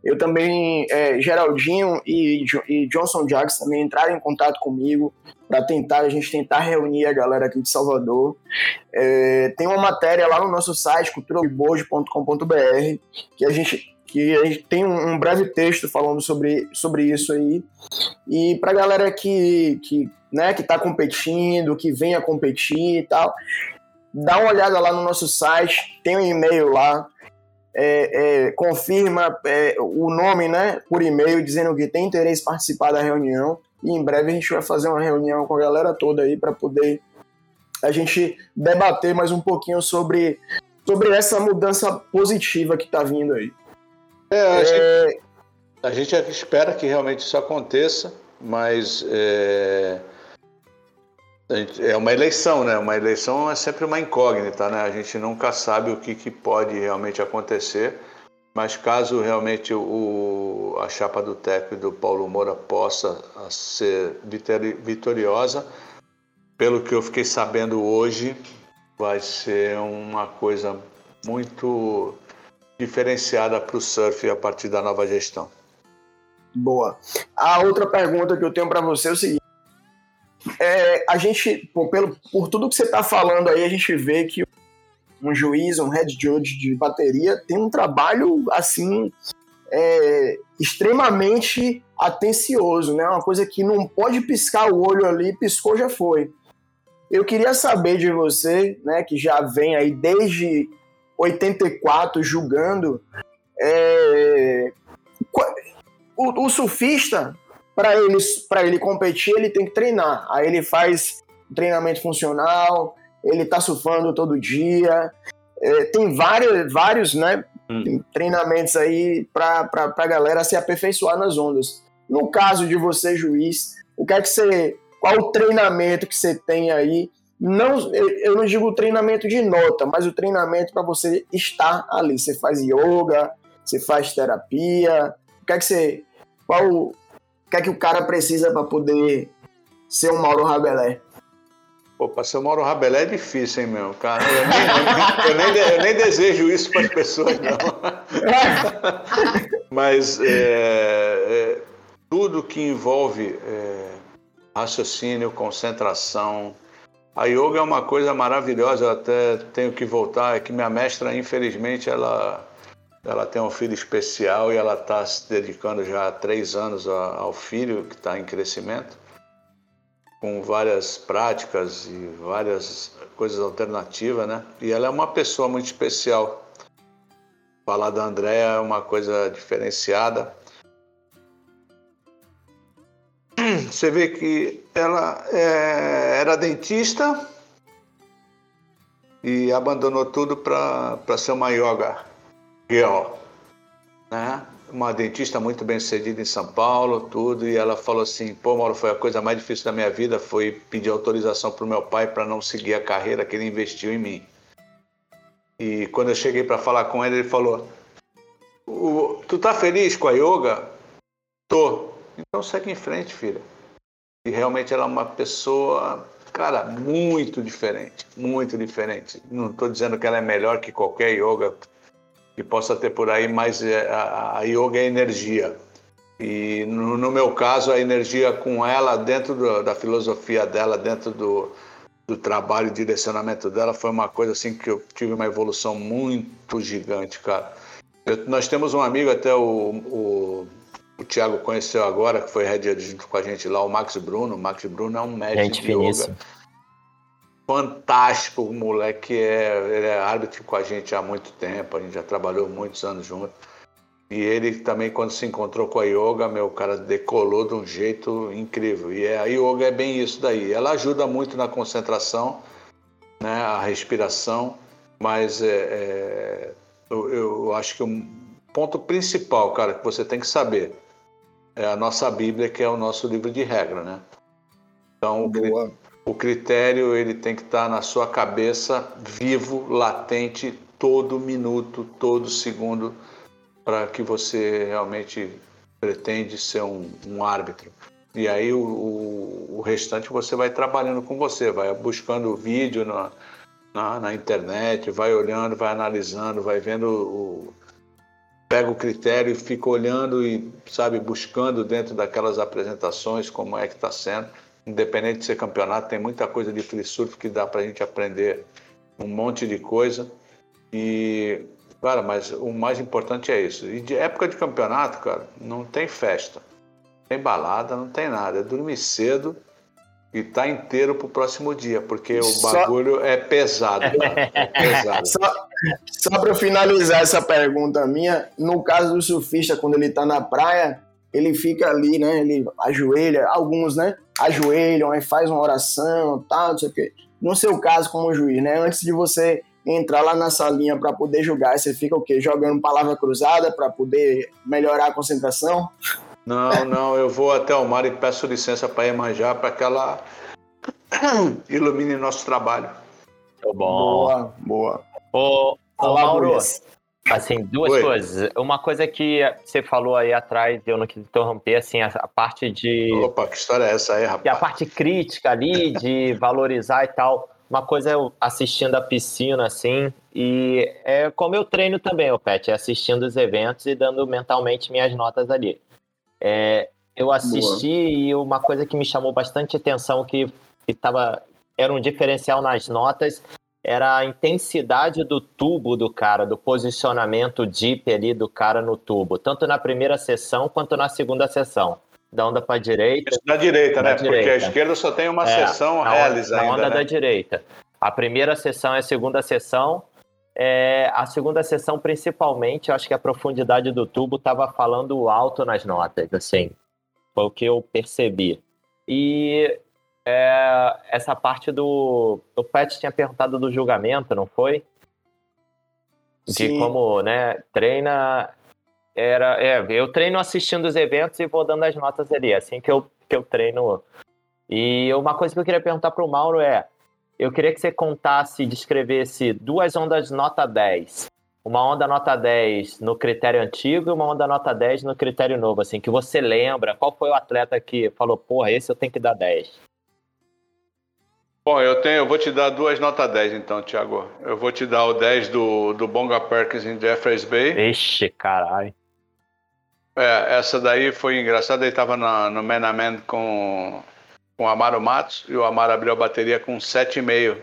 Eu também, é, Geraldinho e, e Johnson Jacks também entraram em contato comigo para tentar a gente tentar reunir a galera aqui de Salvador. É, tem uma matéria lá no nosso site culturaboard.com.br que a gente que a gente tem um, breve texto falando sobre, sobre isso aí. E para a galera que, que, né, que tá competindo, que vem a competir e tal, dá uma olhada lá no nosso site, tem um e-mail lá, é, é, confirma é, o nome né, por e-mail, dizendo que tem interesse em participar da reunião. E em breve a gente vai fazer uma reunião com a galera toda aí para poder a gente debater mais um pouquinho sobre, sobre essa mudança positiva que está vindo aí. É, a, é... Gente, a gente espera que realmente isso aconteça, mas é, é uma eleição, né? Uma eleição é sempre uma incógnita, né? A gente nunca sabe o que, que pode realmente acontecer, mas caso realmente o, a chapa do técnico do Paulo Moura possa ser vitoriosa, pelo que eu fiquei sabendo hoje, vai ser uma coisa muito diferenciada para o surf a partir da nova gestão. Boa. A outra pergunta que eu tenho para você é o seguinte: é, a gente, por, pelo, por tudo que você está falando aí, a gente vê que um juiz, um head judge de bateria tem um trabalho assim é, extremamente atencioso, né? Uma coisa que não pode piscar o olho ali, piscou já foi. Eu queria saber de você, né, que já vem aí desde 84 julgando, é, o, o surfista para ele, ele competir, ele tem que treinar. Aí ele faz treinamento funcional, ele tá surfando todo dia. É, tem vários, vários né, hum. treinamentos aí para a galera se aperfeiçoar nas ondas. No caso de você, juiz, o que é que você. Qual o treinamento que você tem aí? Não, eu não digo treinamento de nota, mas o treinamento para você estar ali. Você faz yoga, você faz terapia. O que é que você. Qual que é que o cara precisa para poder ser um Mauro Rabelé? Pô, para ser o Mauro Rabelé é difícil, hein, meu? Cara, eu nem, eu nem, eu nem desejo isso para as pessoas, não. Mas é, é, tudo que envolve é, raciocínio, concentração. A yoga é uma coisa maravilhosa, eu até tenho que voltar, é que minha mestra, infelizmente, ela ela tem um filho especial e ela está se dedicando já há três anos ao filho que está em crescimento, com várias práticas e várias coisas alternativas, né? E ela é uma pessoa muito especial. Falar da Andréa é uma coisa diferenciada. Você vê que ela é, era dentista e abandonou tudo para ser uma yoga girl, né? Uma dentista muito bem sucedida em São Paulo, tudo, e ela falou assim: pô, Mauro, foi a coisa mais difícil da minha vida, foi pedir autorização para o meu pai para não seguir a carreira que ele investiu em mim. E quando eu cheguei para falar com ele, ele falou: Tu tá feliz com a yoga? Tô. Então segue em frente, filha. E realmente ela é uma pessoa, cara, muito diferente, muito diferente. Não estou dizendo que ela é melhor que qualquer yoga que possa ter por aí, mas é, a, a yoga é energia. E no, no, meu caso, a energia com ela, dentro do, da filosofia dela, dentro do, do trabalho e direcionamento dela, foi uma coisa assim que eu tive uma evolução muito gigante, cara. Eu, nós temos um amigo, até o, o, o Thiago conheceu agora, que foi head junto com a gente lá, o Max Bruno. O Max Bruno é um médico gente de yoga fantástico, o moleque é, ele é árbitro com a gente há muito tempo, a gente já trabalhou muitos anos junto. E ele também, quando se encontrou com a yoga, meu cara decolou de um jeito incrível. E é, a yoga é bem isso daí. Ela ajuda muito na concentração, né, a respiração, mas é, é, eu, eu acho que o ponto principal, cara, que você tem que saber é a nossa Bíblia, que é o nosso livro de regra, né? Então, Boa o critério ele tem que estar na sua cabeça vivo, latente, todo minuto, todo segundo, para que você realmente pretende ser um, um árbitro. E aí o, o, o, restante você vai trabalhando com você, vai buscando vídeo na, na, na internet, vai olhando, vai analisando, vai vendo o, pega o critério e fica olhando e sabe buscando dentro daquelas apresentações como é que está sendo independente de ser campeonato, tem muita coisa de free surf que dá para a gente aprender um monte de coisa. E Cara, mas o mais importante é isso. E de época de campeonato, cara, não tem festa. Não tem balada, não tem nada. É dormir cedo e tá inteiro pro próximo dia, porque o Só- bagulho é pesado, cara. É pesado. Só, só para finalizar essa pergunta minha, no caso do surfista, quando ele tá na praia, ele fica ali, né? Ele ajoelha, alguns, né? Ajoelham, aí faz uma oração, tal, não sei o quê. No seu caso, como juiz, né? Antes de você entrar lá na salinha para poder julgar, você fica o quê? Jogando palavra cruzada para poder melhorar a concentração? Não, não, eu vou até o mar e peço licença para Iemanjá para que ela ilumine nosso trabalho. Muito bom. Boa, boa. Ô, ô Mauro, assim, duas Oi. coisas. Uma coisa que você falou aí atrás, eu não quis interromper, assim, a, a parte de... Opa, que história é essa aí, E a rapaz? parte crítica ali, de valorizar e tal. Uma coisa é eu assistindo a piscina, assim, e é como eu treino também, o Pet, é assistindo os eventos e dando mentalmente minhas notas ali. É, eu assisti e uma coisa que me chamou bastante atenção, que, que tava, era um diferencial nas notas, era a intensidade do tubo do cara, do posicionamento deep ali do cara no tubo, tanto na primeira sessão quanto na segunda sessão. Da onda para direita, Da direita, Da né? Porque a direita. esquerda só tem uma É, sessão na onda, na onda né? da direita. A primeira sessão é a segunda sessão. É, a segunda sessão, principalmente, eu acho que a profundidade do tubo estava falando alto nas notas, assim. Foi o que eu percebi. E é, essa parte do. O Pat tinha perguntado do julgamento, não foi? De Sim. como, né, treina. Era, é, eu treino assistindo os eventos e vou dando as notas ali, é assim que eu, que eu treino. E uma coisa que eu queria perguntar para o Mauro é: eu queria que você contasse, descrevesse duas ondas nota 10. Uma onda nota 10 no critério antigo e uma onda nota 10 no critério novo, assim, que você lembra. Qual foi o atleta que falou, porra, esse eu tenho que dar 10? Bom, eu tenho, eu vou te dar duas notas 10 então, Thiago. Eu vou te dar o 10 do, do Bonga Perkins em Jeffreys Bay. Ixi, caralho. É, essa daí foi engraçada, ele tava na, no Man a Man com, com o Amaro Matos e o Amaro abriu a bateria com 7,5.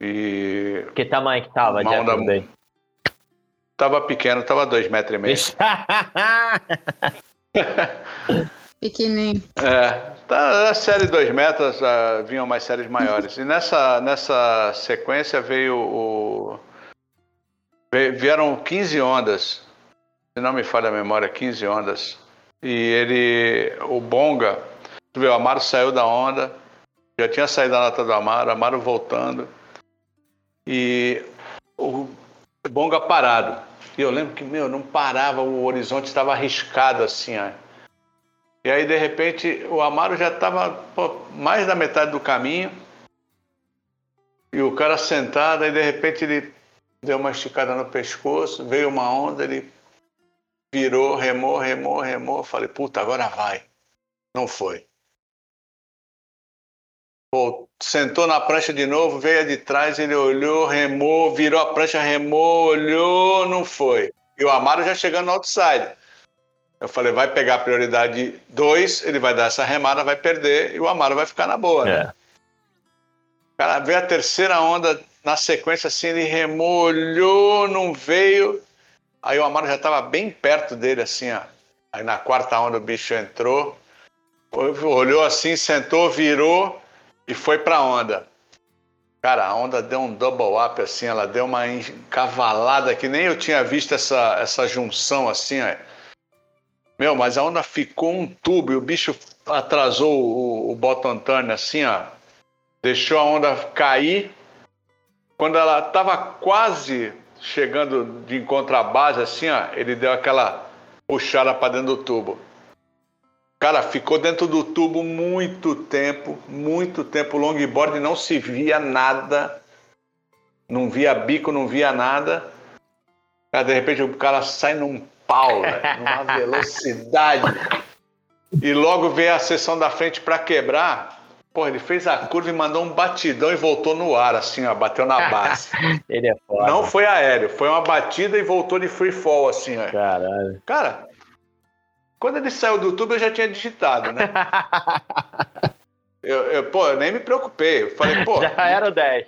E Que tamanho que tava, onda- Day? tava pequeno, tava 2,5 metros e meio. Pequenininho. É, tá, a série 2 metros, ah, vinham mais séries maiores. E nessa, nessa sequência veio o. Vieram 15 ondas, se não me falha a memória, 15 ondas. E ele, o Bonga, tu vê, o Amaro saiu da onda, já tinha saído da nota do Amaro, Amaro voltando. E o Bonga parado. E eu lembro que, meu, não parava, o horizonte estava arriscado assim, ó. E aí, de repente, o Amaro já estava mais da metade do caminho. E o cara sentado, aí de repente ele deu uma esticada no pescoço, veio uma onda, ele virou, remou, remou, remou. Falei, puta, agora vai. Não foi. Pô, sentou na prancha de novo, veio de trás, ele olhou, remou, virou a prancha, remou, olhou, não foi. E o Amaro já chegando no outside. Eu falei, vai pegar a prioridade 2, ele vai dar essa remada, vai perder e o Amaro vai ficar na boa, né? É. Cara, veio a terceira onda na sequência, assim, ele remou, olhou, não veio. Aí o Amaro já estava bem perto dele, assim, ó. Aí na quarta onda o bicho entrou, olhou assim, sentou, virou e foi pra onda. Cara, a onda deu um double up, assim, ela deu uma encavalada que nem eu tinha visto essa, essa junção, assim, ó. Meu, mas a onda ficou um tubo e o bicho atrasou o, o bottom turn assim, ó. Deixou a onda cair. Quando ela estava quase chegando de encontro à base, assim, ó, ele deu aquela puxada para dentro do tubo. Cara, ficou dentro do tubo muito tempo, muito tempo. O longboard não se via nada. Não via bico, não via nada. Cara, de repente o cara sai num pau, numa velocidade. E logo veio a sessão da frente para quebrar. Pô, ele fez a curva e mandou um batidão e voltou no ar, assim, ó, bateu na base. Ele é foda. Não foi aéreo, foi uma batida e voltou de free fall, assim, ó. Caralho. Cara, quando ele saiu do tubo eu já tinha digitado, né? Eu, eu, pô, eu nem me preocupei. Eu falei, pô, Já era o 10.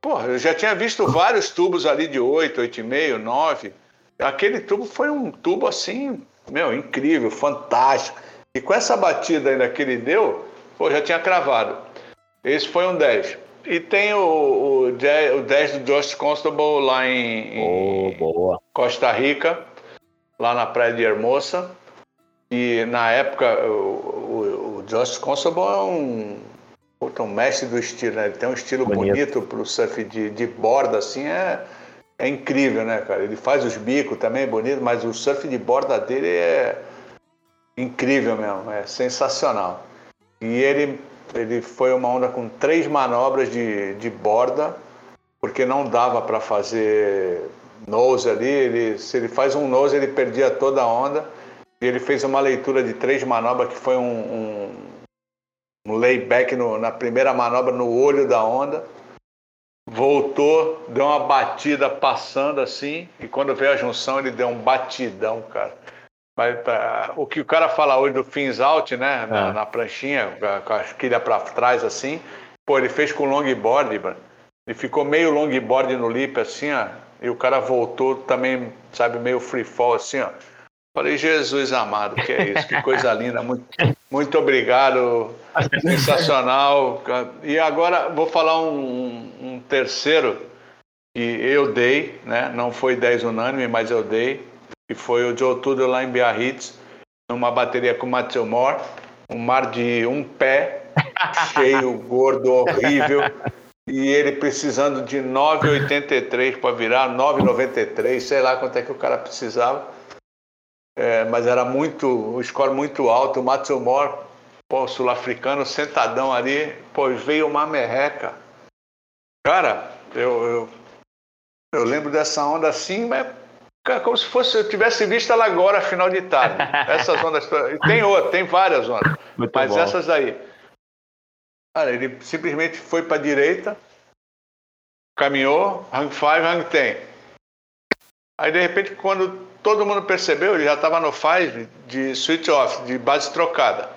Porra, eu já tinha visto vários tubos ali de 8, 8,5, 9. Aquele tubo foi um tubo assim, meu, incrível, fantástico. E com essa batida ainda que ele deu, pô, já tinha cravado. Esse foi um 10. E tem o, o, 10, o 10 do Josh Constable lá em, oh, Costa Rica, lá na praia de Hermosa. E na época, o, o, o Josh Constable é um, um mestre do estilo, né? Ele tem um estilo bonito para o surf de, de borda, assim, é, é incrível, né, cara? Ele faz os bicos também, é bonito, mas o surf de borda dele é incrível mesmo, é sensacional. E ele ele foi uma onda com três manobras de, de borda, porque não dava para fazer nose ali. Ele, se ele faz um nose, ele perdia toda a onda. E ele fez uma leitura de três manobras, que foi um, um, um layback no, na primeira manobra no olho da onda. Voltou, deu uma batida passando assim, e quando veio a junção, ele deu um batidão, cara. Mas tá, o que o cara fala hoje do fins out, né? Na, é. na pranchinha, com a quilha para trás assim. Pô, ele fez com longboard, mano. Ele ficou meio longboard no lip assim, ó. E o cara voltou também, sabe, meio free fall assim, ó. Falei, Jesus amado, que é isso? Que coisa linda. Muito, muito obrigado. Sensacional. E agora vou falar um, um terceiro que eu dei, né? Não foi 10 unânime, mas eu dei que foi o Joe Tudor lá em Biarritz, numa bateria com o Matthew Moore, um mar de um pé, cheio, gordo, horrível, e ele precisando de 9,83 para virar, 9,93, sei lá quanto é que o cara precisava. É, mas era muito, o score muito alto, o Moore, pô, sul-africano, sentadão ali, pô, veio uma merreca. Cara, eu, eu, eu lembro dessa onda assim, mas como se fosse eu tivesse visto ela agora, final de tarde. Essas ondas. Tem outra, tem várias ondas. Muito mas bom. essas aí. Cara, ele simplesmente foi para a direita, caminhou, hang 5, hang 10. Aí de repente, quando todo mundo percebeu, ele já estava no 5 de switch off, de base trocada.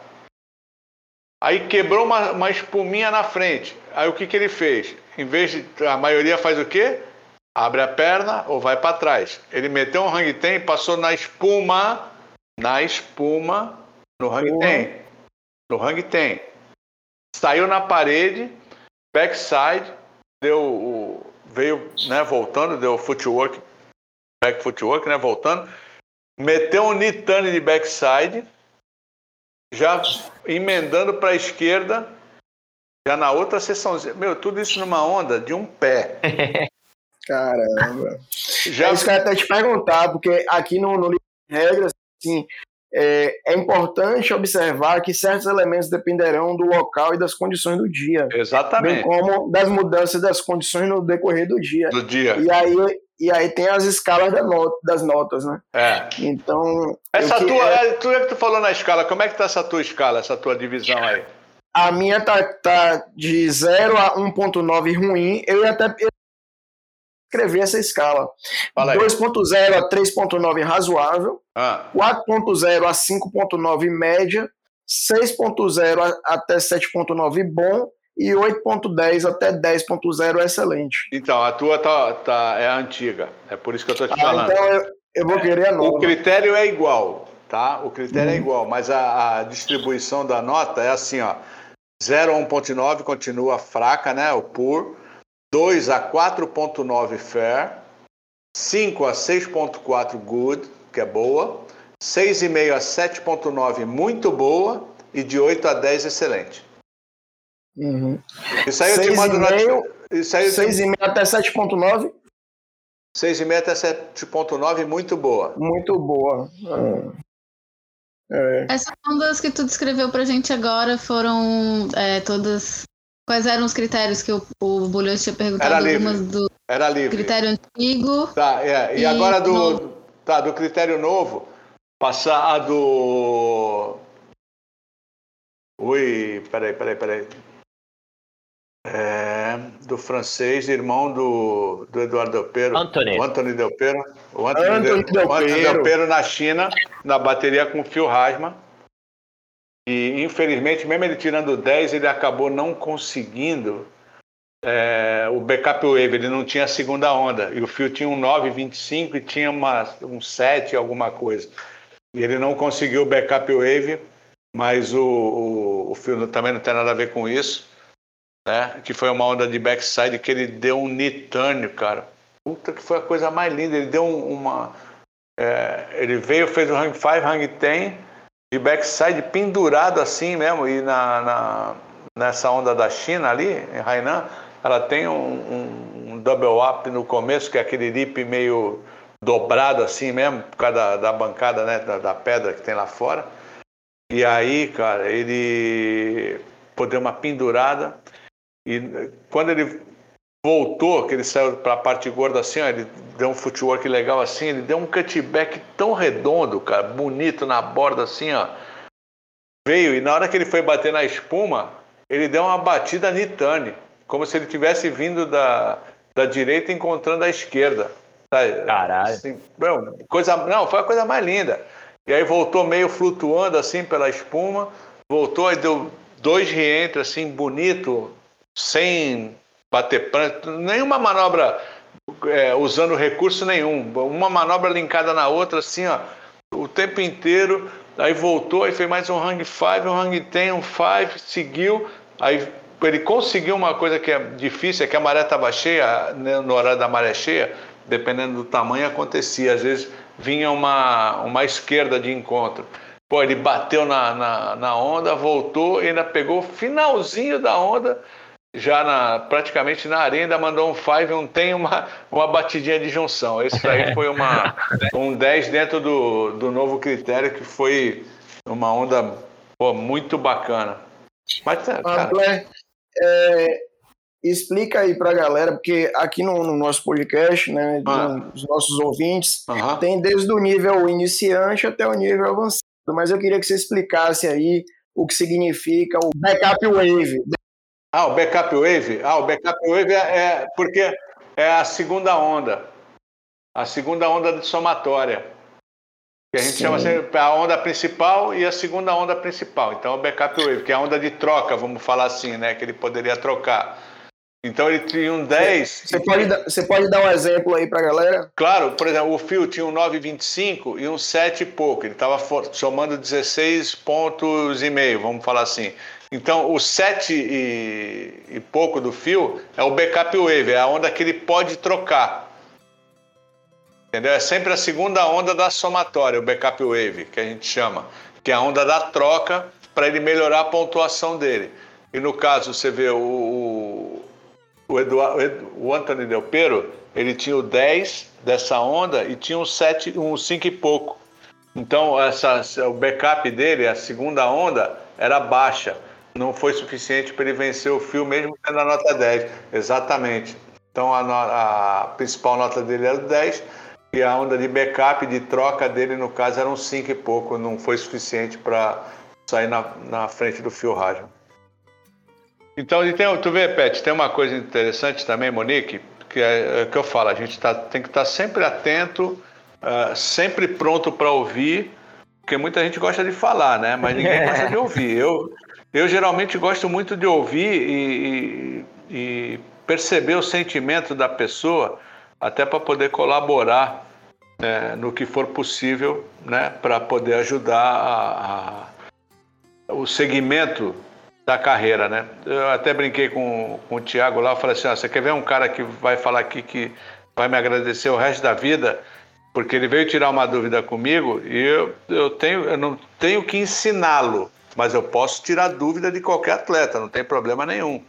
Aí quebrou uma, uma espuminha na frente. Aí o que, que ele fez? Em vez de. A maioria faz o quê? abre a perna ou vai para trás. Ele meteu um hang ten e passou na espuma, na espuma, no hang ten. No hang ten. Saiu na parede, backside, deu o, veio, né, voltando, deu footwork, back footwork, né, voltando, meteu um nitane de backside, já emendando para a esquerda, já na outra sessãozinha. Meu, tudo isso numa onda de um pé. Caramba. Já... É que eu até te perguntar, porque aqui no, no livro de regras, assim, é, é, importante observar que certos elementos dependerão do local e das condições do dia. Exatamente. Bem como das mudanças das condições no decorrer do dia. Do dia. E aí, e aí tem as escalas da not das notas, né? É. Então. Essa tua, é, tu é que tu falou na escala, como é que tá essa tua escala, essa tua divisão aí? A minha tá, tá de 0 a 1.9 ruim. Eu até escrever essa escala. 2.0 a 3.9 razoável, ah. 4.0 a 5.9 média, 6.0 até 7.9 bom e 8.10 até 10.0 excelente. Então, a tua tá, tá, é a antiga, é por isso que eu estou te ah, falando. Então eu, eu vou querer a nova. O critério é igual, tá? O critério é uhum. é igual, mas a, a, distribuição da nota é assim, ó. 0 a 1.9 continua fraca, né? O PUR. 2 a 4.9 fair, 5 a 6.4 good, que é boa, 6,5 a 7.9 muito boa e de 8 a 10 excelente. Uhum. Isso aí eu te mando no... Isso aí 6,5 te... até 7.9? 6,5 até 7.9 muito boa. Muito boa. É. Essas ondas que tu descreveu pra gente agora foram é, todas Quais eram os critérios que o, o Bulhões tinha perguntado? Era livre. Do Era livre. Critério antigo. Tá, é. E, e agora do, novo. tá, do critério novo, passar a do. Ui, peraí, peraí, peraí. É, do francês, irmão do, do Eduardo Delpero. Anthony. O Anthony Delpero. O Anthony, Anthony Del, Delpero. Delpero na China, na bateria com o Phil Hasma. E, infelizmente, mesmo ele tirando 10, ele acabou não conseguindo é, o backup wave ele não tinha a segunda onda e o fio tinha um 9,25 e tinha uma, um 7 alguma coisa. E ele não conseguiu o backup wave, mas o, o, o fio também não tem nada a ver com isso, né? Que foi uma onda de backside que ele deu um nitânio, cara. Puta que foi a coisa mais linda. Ele deu uma. É, ele veio, fez o hang 5, hang 10 de backside pendurado assim mesmo. E na, na, nessa onda da China ali, em Hainan, ela tem um, um, um double up no começo, que é aquele lip meio dobrado assim mesmo, por causa da, da bancada, né, da, da, pedra que tem lá fora. E aí, cara, ele pô, uma pendurada e quando ele voltou, que ele saiu para a parte gorda assim, ó, ele deu um footwork legal assim, ele deu um cutback tão redondo, cara, bonito na borda assim, ó. Veio e na hora que ele foi bater na espuma, ele deu uma batida nitane, como se ele tivesse vindo da, da direita encontrando a esquerda. Caralho. Assim, coisa, não, foi a coisa mais linda. E aí voltou meio flutuando assim pela espuma, voltou e deu dois reentres assim bonito, sem bater pranto, nenhuma manobra é, usando recurso nenhum, uma manobra linkada na outra assim, ó, o tempo inteiro. Aí voltou, aí fez mais um hang 5, um hang 10, um 5, seguiu, aí ele conseguiu uma coisa que é difícil, é que a maré estava cheia, né, no horário da maré cheia, dependendo do tamanho, acontecia. Às vezes vinha uma, uma esquerda de encontro. Pô, ele bateu na, na, na onda, voltou e ainda pegou o finalzinho da onda, já na, praticamente na areia, ainda mandou um 5 um tem uma, uma batidinha de junção. Esse aí foi uma, um 10 dentro do, do novo critério, que foi uma onda pô, muito bacana. Mas, cara... é, explica aí para a galera, porque aqui no, no nosso podcast, né, ah. os nossos ouvintes, tem desde o nível iniciante até o nível avançado. Mas eu queria que você explicasse aí o que significa o backup wave. Ah, o backup wave? Ah, o backup wave é, é porque é a segunda onda. A segunda onda de somatória. Que a gente Sim. chama assim, a onda principal e a segunda onda principal. Então, o backup wave, que é a onda de troca, vamos falar assim, né? Que ele poderia trocar. Então ele tinha um 10. Você pode, dar, você pode dar um exemplo aí para a galera? Claro, por exemplo, o fio tinha um 9,25 e um 7 e pouco. Ele estava somando 16 pontos e meio, vamos falar assim. Então o 7 e, e pouco do fio é o backup wave, é a onda que ele pode trocar. Entendeu? É sempre a segunda onda da somatória, o backup wave, que a gente chama, que é a onda da troca para ele melhorar a pontuação dele. E no caso, você vê o, o, Eduardo, o Anthony Del Pero, ele tinha o 10 dessa onda e tinha um 7, um 5 e pouco. Então, essa, o backup dele, a segunda onda, era baixa. Não foi suficiente para ele vencer o fio, mesmo tendo a nota 10. Exatamente. Então, a, a principal nota dele era 10 e a onda de backup, de troca dele, no caso, era um 5 e pouco. Não foi suficiente para sair na, na frente do fio rádio. Então, e tem, tu vê, Pet, tem uma coisa interessante também, Monique, que é, é que eu falo, a gente tá, tem que estar tá sempre atento, uh, sempre pronto para ouvir, porque muita gente gosta de falar, né? Mas ninguém gosta de ouvir. Eu, eu geralmente gosto muito de ouvir e, e, e perceber o sentimento da pessoa, até para poder colaborar né, no que for possível, né? Para poder ajudar a, a, o segmento da carreira, né? Eu até brinquei com, com o Thiago lá, falei assim, ah, você quer ver um cara que vai falar aqui que vai me agradecer o resto da vida, porque ele veio tirar uma dúvida comigo e eu, eu, tenho, eu não tenho que ensiná-lo, mas eu posso tirar dúvida de qualquer atleta, não tem problema nenhum.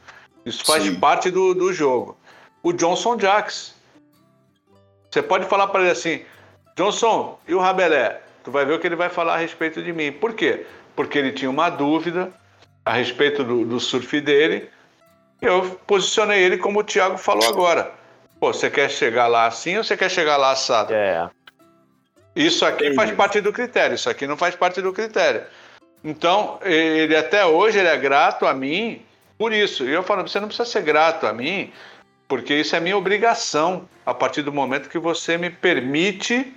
Isso faz Sim. parte do, do jogo. O Johnson Jacks. Você pode falar para ele assim, Johnson, e o Rabelé? Tu vai ver o que ele vai falar a respeito de mim. Por quê? Porque ele tinha uma dúvida, a respeito do, do surf dele. Eu posicionei ele como o Thiago falou agora. Pô, você quer chegar lá assim ou você quer chegar lá assado? É. Isso aqui faz parte do critério, isso aqui não faz parte do critério. Então, ele até hoje ele é grato a mim por isso. E eu falo, você não precisa ser grato a mim, porque isso é minha obrigação a partir do momento que você me permite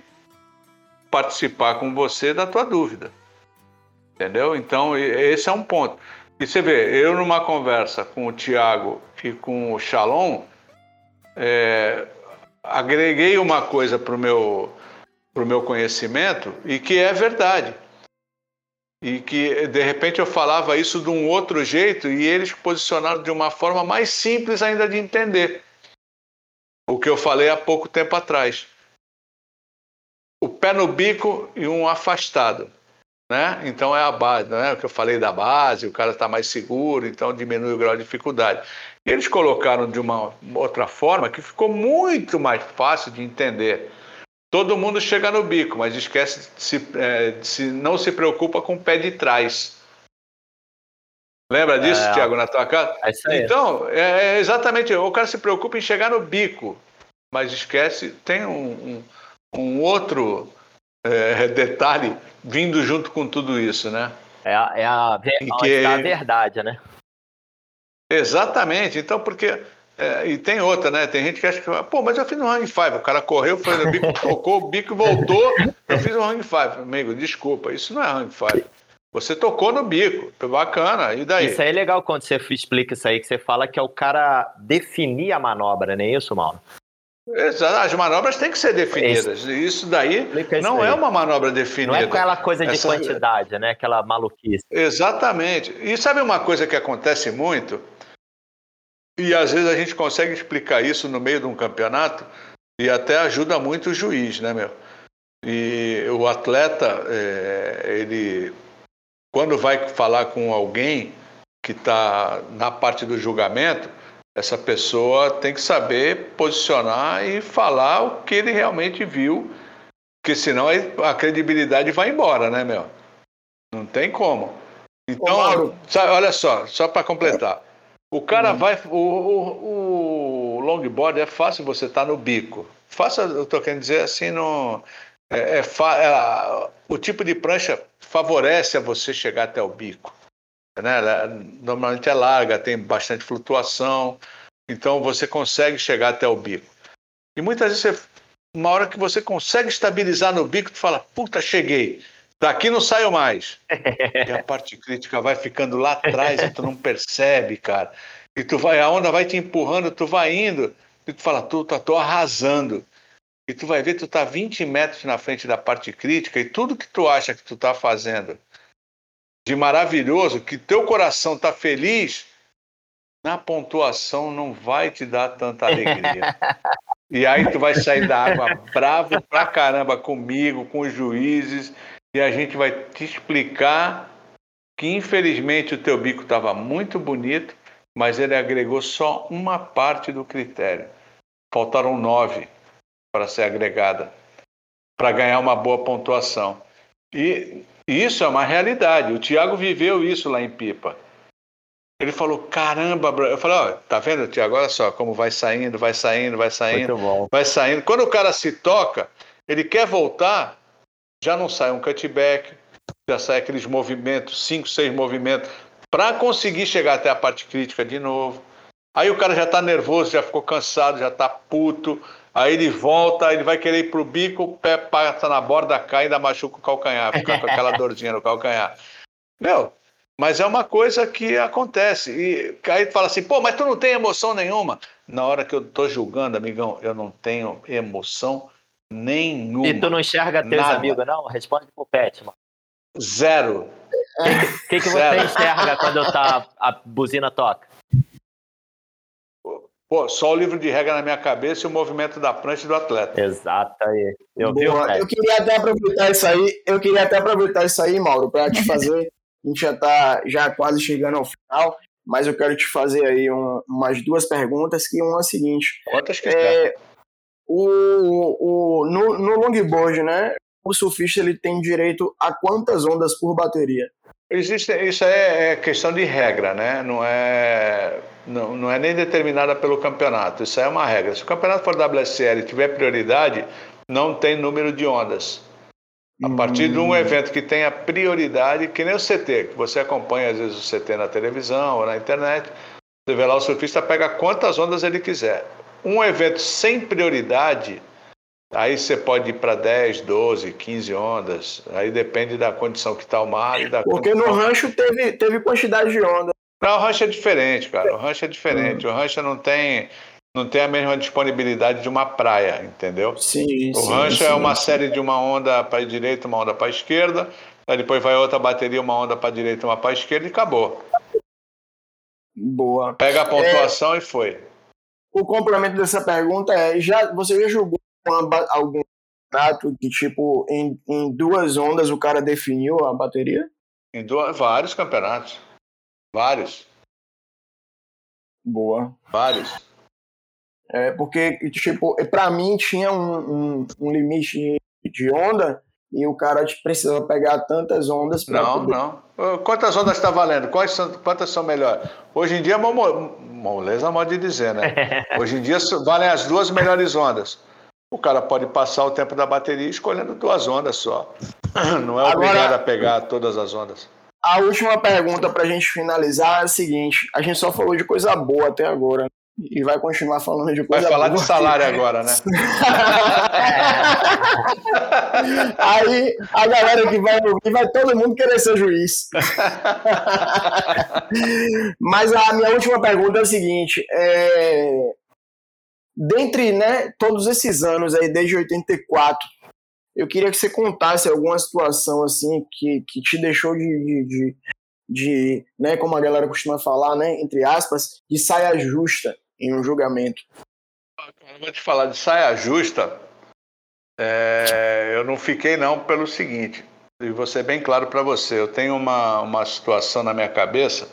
participar com você da tua dúvida. Entendeu? Então, esse é um ponto. E você vê, eu numa conversa com o Tiago e com o Shalom, é, agreguei uma coisa para o meu, pro meu conhecimento e que é verdade. E que de repente eu falava isso de um outro jeito e eles posicionaram de uma forma mais simples ainda de entender. O que eu falei há pouco tempo atrás. O pé no bico e um afastado. Né? Então é a base, né? o que eu falei da base, o cara está mais seguro, então diminui o grau de dificuldade. Eles colocaram de uma outra forma que ficou muito mais fácil de entender. Todo mundo chega no bico, mas esquece de se, é, se não se preocupa com o pé de trás. Lembra disso, é, Tiago, na tua casa? É isso aí. Então, é, é, exatamente, o cara se preocupa em chegar no bico, mas esquece, tem um, um, um outro é, detalhe vindo junto com tudo isso, né? É a, é a, que... É a verdade, né? Exatamente. Então, porque. É, e tem outra, né? Tem gente que acha que. Pô, mas eu fiz um hang five. O cara correu, foi no bico, tocou o bico e voltou. Eu fiz um hang five. Amigo, desculpa, isso não é hang five. Você tocou no bico, bacana, e daí? Isso aí é legal quando você explica isso aí, que você fala que é o cara definir a manobra, não é isso, Mauro? Exato, as manobras têm que ser definidas. Isso daí não é uma manobra definida. Não é aquela coisa de Essa... quantidade, né? Aquela maluquice. Exatamente. E sabe uma coisa que acontece muito? E às vezes a gente consegue explicar isso no meio de um campeonato e até ajuda muito o juiz, né, meu? E o atleta, é, ele, quando vai falar com alguém que está na parte do julgamento, essa pessoa tem que saber posicionar e falar o que ele realmente viu, porque senão a credibilidade vai embora, né, meu? Não tem como. Então, sabe, olha só, só para completar. O cara uhum. vai. O, o, o, longboard é fácil você estar tá no bico. Fácil, eu estou querendo dizer assim, no, é, é, é, o tipo de prancha favorece a você chegar até o bico. Né? Normalmente é larga, tem bastante flutuação, então você consegue chegar até o bico. E muitas vezes, você, uma hora que você consegue estabilizar no bico, tu fala, puta, cheguei. Daqui não saio mais. e a parte crítica vai ficando lá atrás e tu não percebe, cara. E tu vai, a onda vai te empurrando, tu vai indo, e tu fala, tu, tá, tô arrasando. E tu vai ver, tu tá 20 metros na frente da parte crítica e tudo que tu acha que tu tá fazendo de maravilhoso, que teu coração está feliz, na pontuação não vai te dar tanta alegria. e aí tu vai sair da água bravo pra caramba comigo, com os juízes, e a gente vai te explicar que infelizmente o teu bico estava muito bonito, mas ele agregou só uma parte do critério. Faltaram nove para ser agregada, para ganhar uma boa pontuação. E isso é uma realidade. O Tiago viveu isso lá em Pipa. Ele falou: caramba, eu falei: ó, tá vendo, Tiago? Olha só como vai saindo, vai saindo, vai saindo, vai saindo. Quando o cara se toca, ele quer voltar, já não sai um cutback, já sai aqueles movimentos, cinco, seis movimentos, para conseguir chegar até a parte crítica de novo. Aí o cara já tá nervoso, já ficou cansado, já tá puto, Aí ele volta, ele vai querer ir pro bico, o pé passa na borda, cai e ainda machuca o calcanhar, fica com aquela dorzinha no calcanhar. Meu, mas é uma coisa que acontece. E aí tu fala assim, pô, mas tu não tem emoção nenhuma. Na hora que eu tô julgando, amigão, eu não tenho emoção nenhuma. E tu não enxerga teus nada. amigos, não? Responde pro Pet, mano. Zero. O que, que, que você enxerga quando tá, a buzina toca? Pô, só o livro de regra na minha cabeça e o movimento da prancha do atleta. Exato aí. Eu, Boa, eu queria até aproveitar isso aí, eu queria até aproveitar isso aí, Mauro, para te fazer. a gente já está já quase chegando ao final, mas eu quero te fazer aí um, umas duas perguntas, que uma é a seguinte. Quantas que é, o, o, no, no longboard, né? O surfista ele tem direito a quantas ondas por bateria? Existe, isso é, é questão de regra, né? Não é, não, não é nem determinada pelo campeonato. Isso é uma regra. Se o campeonato for WSL e tiver prioridade, não tem número de ondas. A partir de um hum. evento que tenha prioridade, que nem o CT, que você acompanha às vezes o CT na televisão ou na internet, você vê lá o surfista pega quantas ondas ele quiser. Um evento sem prioridade, Aí você pode ir para 10, 12, 15 ondas. Aí depende da condição que está o mar e da Porque condição... no rancho teve, teve quantidade de onda. Não, o rancho é diferente, cara. O rancho é diferente. Uhum. O rancho não tem, não tem a mesma disponibilidade de uma praia, entendeu? Sim, o sim, rancho sim, é uma sim. série de uma onda para a direita, uma onda para a esquerda. Aí depois vai outra bateria, uma onda para a direita, uma para a esquerda e acabou. Boa. Pega a pontuação é... e foi. O complemento dessa pergunta é: já, você já jogou algum campeonato que, tipo, em, em, duas ondas o cara definiu a bateria? Em duas, vários campeonatos. Vários. Boa. Vários. É, porque, tipo, pra mim tinha um, um, um limite de onda e o cara precisava pegar tantas ondas para Não, poder... não. Quantas ondas está valendo? Quais são, quantas são melhores? Hoje em dia, moleza modo de dizer, né? Hoje em dia valem as duas melhores ondas. O cara pode passar o tempo da bateria escolhendo duas ondas só. Não é obrigado Agora, a pegar todas as ondas. A última pergunta para a gente finalizar é a seguinte: a gente só falou de coisa boa até agora e vai continuar falando de coisa Vai falar boa de salário agora, né? Aí a galera que vai ouvir vai todo mundo querer ser juiz. Mas a minha última pergunta é a seguinte: é... dentre né, todos esses anos aí, desde 84, eu queria que você contasse alguma situação assim que, que te deixou de, de, de, de né, como a galera costuma falar, né, entre aspas, de saia justa em um julgamento. Eu vou te falar de saia justa. É, eu não fiquei não pelo seguinte, e vou ser bem claro para você. Eu tenho uma, uma situação na minha cabeça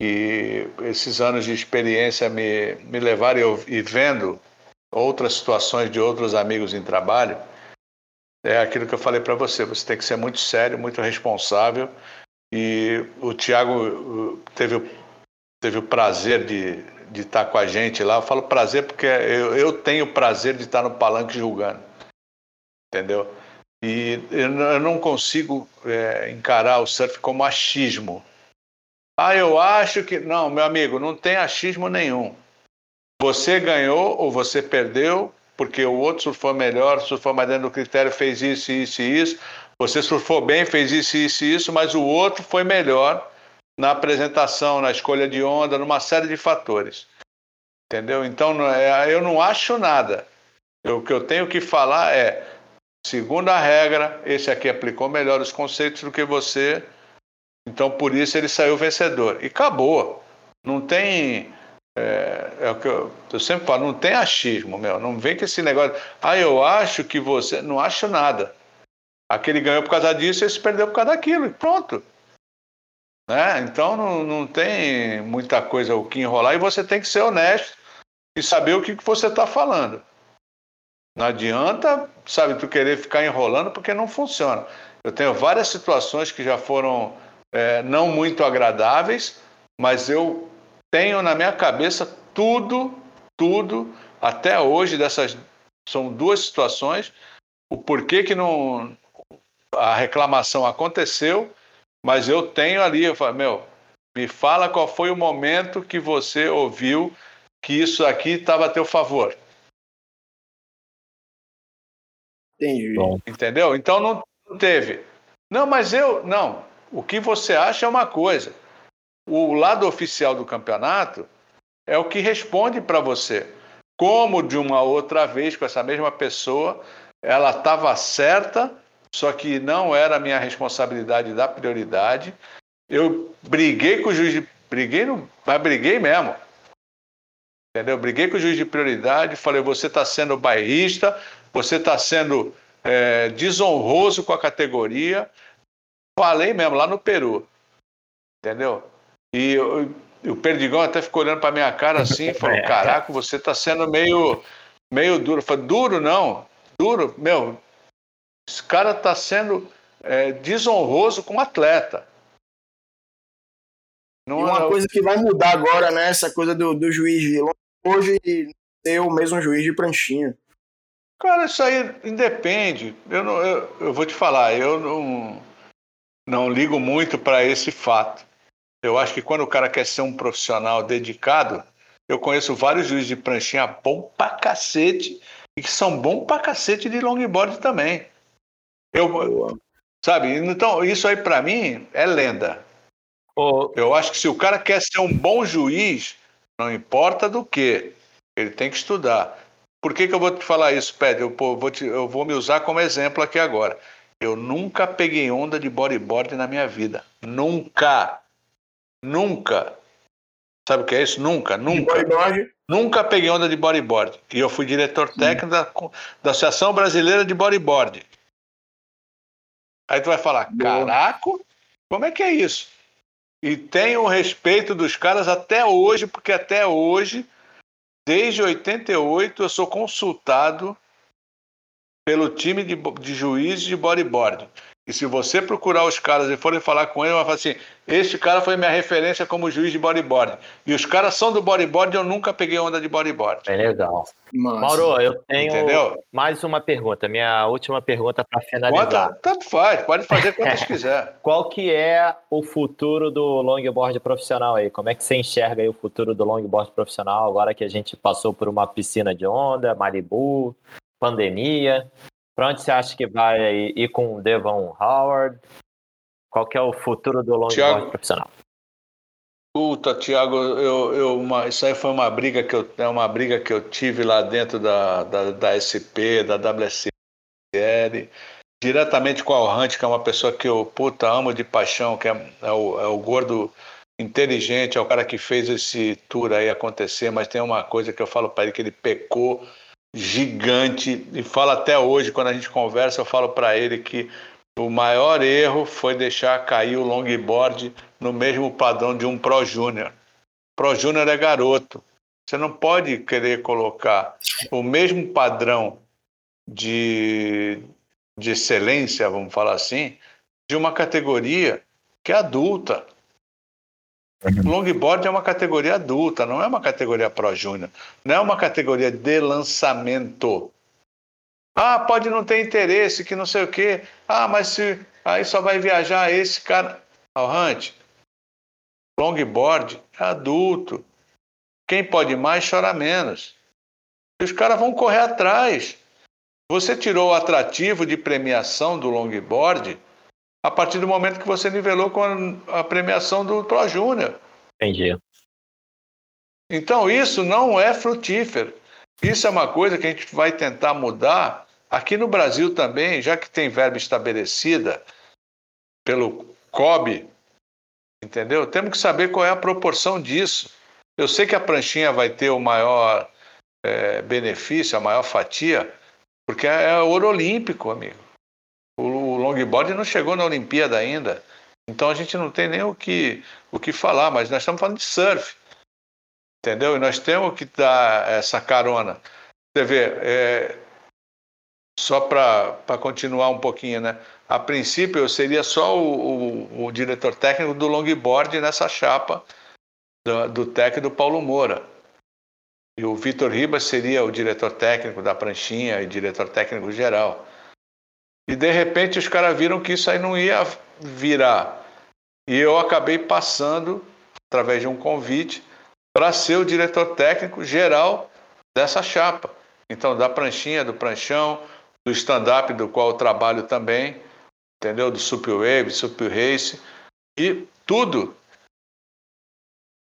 e esses anos de experiência me, me levaram e vendo outras situações de outros amigos em trabalho. É aquilo que eu falei para você. Você tem que ser muito sério, muito responsável. E o Tiago teve, teve o prazer de, de estar com a gente lá. Eu falo prazer porque eu, eu tenho prazer de estar no palanque julgando. Entendeu? E eu não consigo é, encarar o surf como achismo. Ah, eu acho que. Não, meu amigo, não tem achismo nenhum. Você ganhou ou você perdeu, porque o outro surfou melhor, surfou mais dentro do critério, fez isso, isso e isso. Você surfou bem, fez isso, isso e isso, mas o outro foi melhor na apresentação, na escolha de onda, numa série de fatores. Entendeu? Então, é, eu não acho nada. O que eu tenho que falar é, segundo a regra, esse aqui aplicou melhor os conceitos do que você, então por isso ele saiu vencedor. E acabou. Não tem. É, é o que eu, eu, sempre falo, não tem achismo, meu. Não vem com esse negócio. Ah, eu acho que você. Não acho nada. Aquele ganhou por causa disso, esse perdeu por causa daquilo. E pronto. Né? Então não, não tem muita coisa o que enrolar e você tem que ser honesto e saber o que, que você está falando. Não adianta, sabe, tu querer ficar enrolando porque não funciona. Eu tenho várias situações que já foram é, não muito agradáveis, mas eu tenho na minha cabeça tudo, tudo, até hoje dessas são duas situações, o porquê que não a reclamação aconteceu mas eu tenho ali, eu falo, meu, me fala qual foi o momento que você ouviu que isso aqui estava a teu favor. Entendi. Entendeu? Então não teve. Não, mas eu. Não. O que você acha é uma coisa. O lado oficial do campeonato é o que responde para você. Como de uma outra vez com essa mesma pessoa, ela estava certa só que não era minha responsabilidade da prioridade. Eu briguei com o juiz de. Briguei, no, mas briguei mesmo. Entendeu? Briguei com o juiz de prioridade, falei: você está sendo bairrista, você está sendo é, desonroso com a categoria. Falei mesmo, lá no Peru. Entendeu? E eu, o Perdigão até ficou olhando para minha cara assim falou: Caraca, você está sendo meio, meio duro. Eu falei: Duro não, duro, meu, esse cara está sendo é, desonroso com o atleta. Não e uma é... coisa que vai mudar agora, né? Essa coisa do, do juiz de hoje ser o mesmo juiz de pranchinha. Cara, isso aí independe. Eu, não, eu, eu vou te falar, eu não, não ligo muito para esse fato. Eu acho que quando o cara quer ser um profissional dedicado, eu conheço vários juízes de pranchinha bom pra cacete e que são bons pra cacete de longboard também. Eu, sabe? Então, isso aí para mim é lenda. Oh. Eu acho que se o cara quer ser um bom juiz, não importa do que, ele tem que estudar. Por que, que eu vou te falar isso, Pedro? Eu vou, te, eu vou me usar como exemplo aqui agora. Eu nunca peguei onda de bodyboard na minha vida. Nunca. Nunca. Sabe o que é isso? Nunca, nunca. Nunca peguei onda de bodyboard. E eu fui diretor técnico da, da Associação Brasileira de Bodyboard. Aí tu vai falar, caraca, como é que é isso? E tenho o respeito dos caras até hoje, porque até hoje, desde 88, eu sou consultado pelo time de, de juízes de bodyboard. E se você procurar os caras e forem falar com ele, vai falar assim: este cara foi minha referência como juiz de bodyboard. E os caras são do bodyboard, eu nunca peguei onda de bodyboard. É legal. Nossa. Mauro, eu tenho Entendeu? mais uma pergunta. Minha última pergunta para finalizar. Quanta, tanto faz, pode fazer quantas quiser. Qual que é o futuro do longboard profissional aí? Como é que você enxerga aí o futuro do longboard profissional agora que a gente passou por uma piscina de onda, Malibu, pandemia? Para onde você acha que vai ir com o Devon Howard? Qual que é o futuro do longboard profissional? Puta, Thiago, eu, eu, uma, isso aí foi uma briga que eu, é uma briga que eu tive lá dentro da, da, da SP, da WSL, diretamente com o Hunt, que é uma pessoa que eu puta, amo de paixão, que é, é, o, é o gordo inteligente, é o cara que fez esse tour aí acontecer, mas tem uma coisa que eu falo para ele que ele pecou gigante e fala até hoje quando a gente conversa eu falo para ele que o maior erro foi deixar cair o longboard no mesmo padrão de um Pro Júnior. Pro Júnior é garoto. Você não pode querer colocar o mesmo padrão de, de excelência, vamos falar assim, de uma categoria que é adulta. Uhum. Longboard é uma categoria adulta, não é uma categoria Pro Júnior. Não é uma categoria de lançamento. Ah, pode não ter interesse, que não sei o quê. Ah, mas se aí só vai viajar esse cara. Hunt, longboard é adulto. Quem pode mais chora menos. E os caras vão correr atrás. Você tirou o atrativo de premiação do longboard a partir do momento que você nivelou com a, premiação do Pro Júnior. Entendi. Então isso não é frutífero. Isso é uma coisa que a gente vai tentar mudar aqui no Brasil também, já que tem verba estabelecida pelo COB, entendeu? Temos que saber qual é a proporção disso. Eu sei que a pranchinha vai ter o maior é, benefício, a maior fatia, porque é ouro olímpico, amigo. Longboard não chegou na Olimpíada ainda. Então a gente não tem nem o que, o que falar, mas nós estamos falando de surf. Entendeu? E nós temos que dar essa carona. Você vê, é, só para continuar um pouquinho, né? A princípio eu seria só o, o, o diretor técnico do longboard nessa chapa do, do TEC do Paulo Moura. E o Vitor Ribas seria o diretor técnico da pranchinha e diretor técnico geral. E de repente os caras viram que isso aí não ia virar. E eu acabei passando, através de um convite, para ser o diretor técnico geral dessa chapa. Então, da pranchinha, do pranchão, do stand-up, do qual eu trabalho também, entendeu? Do Super Wave, Super Race, e tudo.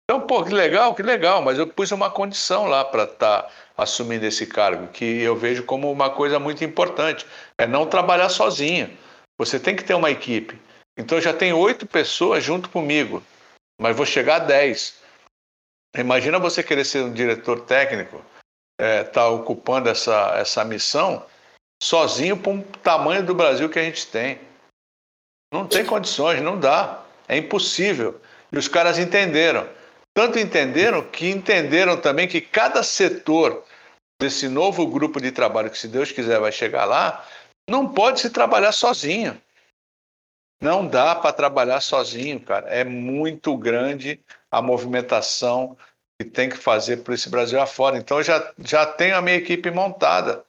Então, pô, que legal, que legal, mas eu pus uma condição lá para estar tá assumindo esse cargo, que eu vejo como uma coisa muito importante, é não trabalhar sozinho. Você tem que ter uma equipe. Então já tem oito pessoas junto comigo, mas vou chegar a dez. Imagina você querer ser um diretor técnico, estar é, tá ocupando essa, essa missão sozinho para o tamanho do Brasil que a gente tem. Não tem condições, não dá. É impossível. E os caras entenderam. Tanto entenderam que entenderam também que cada setor desse novo grupo de trabalho, que se Deus quiser vai chegar lá, não pode se trabalhar sozinho. Não dá para trabalhar sozinho, cara. É muito grande a movimentação que tem que fazer por esse Brasil afora. Então, eu já, já tenho a minha equipe montada.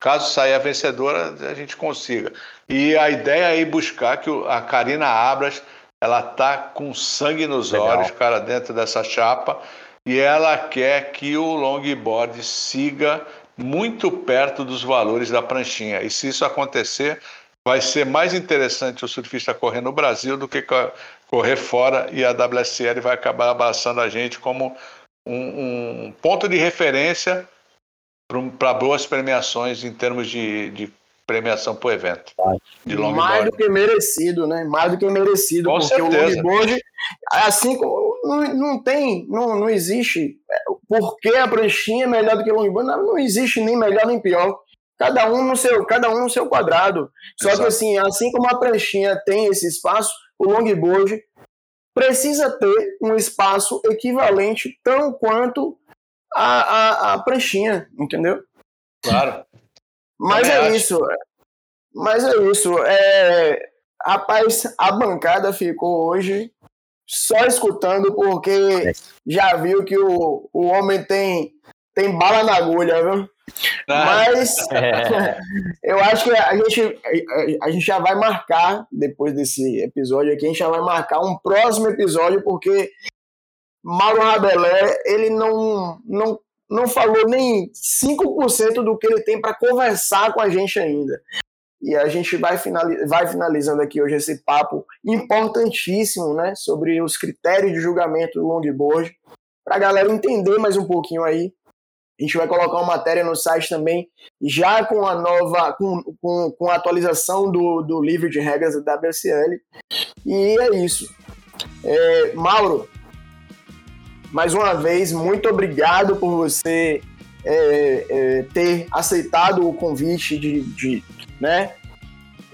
Caso saia vencedora, a gente consiga. E a ideia é ir buscar que a Karina Abras ela tá com sangue nos Legal. olhos, cara, dentro dessa chapa, e ela quer que o longboard siga muito perto dos valores da pranchinha. E se isso acontecer, vai ser mais interessante o surfista correr no Brasil do que correr fora e a WSL vai acabar abraçando a gente como um, um ponto de referência para boas premiações em termos de, de premiação o evento. De Mais do que merecido, né? Mais do que merecido, Com porque certeza. o longboard, assim como não, não tem, não, não existe é, por que a pranchinha é melhor do que o longboard, não, não existe nem melhor nem pior. Cada um no seu, cada um no seu quadrado. Só Exato. que assim, assim como a pranchinha tem esse espaço, o longboard precisa ter um espaço equivalente tão quanto a, a, a pranchinha, entendeu? Claro. Mas é acho. isso. Mas é isso. É... Rapaz, a bancada ficou hoje só escutando porque já viu que o, o homem tem, tem bala na agulha, viu? Ah. Mas é. eu acho que a gente, a gente já vai marcar, depois desse episódio aqui, a gente já vai marcar um próximo episódio, porque Mauro Rabelé, ele não, não, não falou nem 5% do que ele tem para conversar com a gente ainda. E a gente vai, finaliz vai finalizando aqui hoje esse papo importantíssimo né, sobre os critérios de julgamento do longboard, para a galera entender mais um pouquinho aí a gente vai colocar uma matéria no site também, já com a nova, com, com, com a atualização do, do livro de regras da WSL. E é isso. É, Mauro, mais uma vez, muito obrigado por você é, é, ter aceitado o convite de, de né,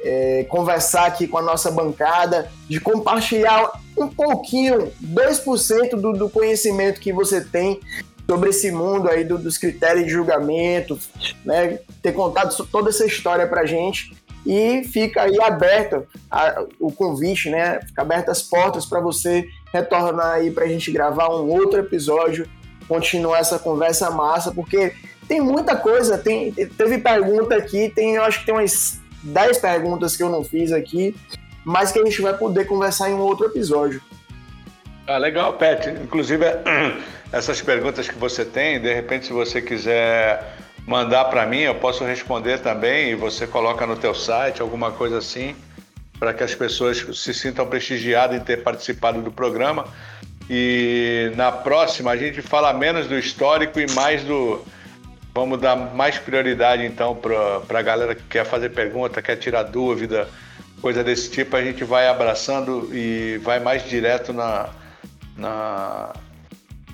é, conversar aqui com a nossa bancada, de compartilhar um pouquinho, 2% do, do conhecimento que você tem sobre esse mundo aí do, dos critérios de julgamento, né? Ter contado toda essa história pra gente e fica aí aberto a, o convite, né? Fica abertas as portas para você retornar aí pra gente gravar um outro episódio, continuar essa conversa massa, porque tem muita coisa, tem teve pergunta aqui, tem eu acho que tem umas 10 perguntas que eu não fiz aqui, mas que a gente vai poder conversar em um outro episódio. Ah, legal, Pet. Inclusive, essas perguntas que você tem, de repente, se você quiser mandar para mim, eu posso responder também e você coloca no teu site, alguma coisa assim, para que as pessoas se sintam prestigiadas em ter participado do programa. E na próxima a gente fala menos do histórico e mais do. Vamos dar mais prioridade então para a galera que quer fazer pergunta, quer tirar dúvida, coisa desse tipo. A gente vai abraçando e vai mais direto na, na,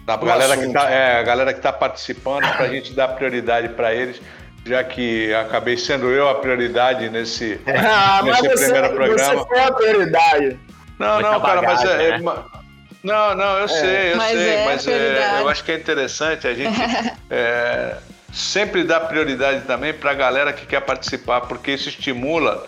na galera, que tá, é, a galera que está participando, para a gente dar prioridade para eles, já que acabei sendo eu a prioridade nesse, ah, nesse você, primeiro programa. Você foi a prioridade. Não, Muita não, cara, bagagem, mas é, né? Não, não, eu é. sei, eu mas sei, é mas é, eu acho que é interessante a gente é, sempre dar prioridade também para a galera que quer participar, porque isso estimula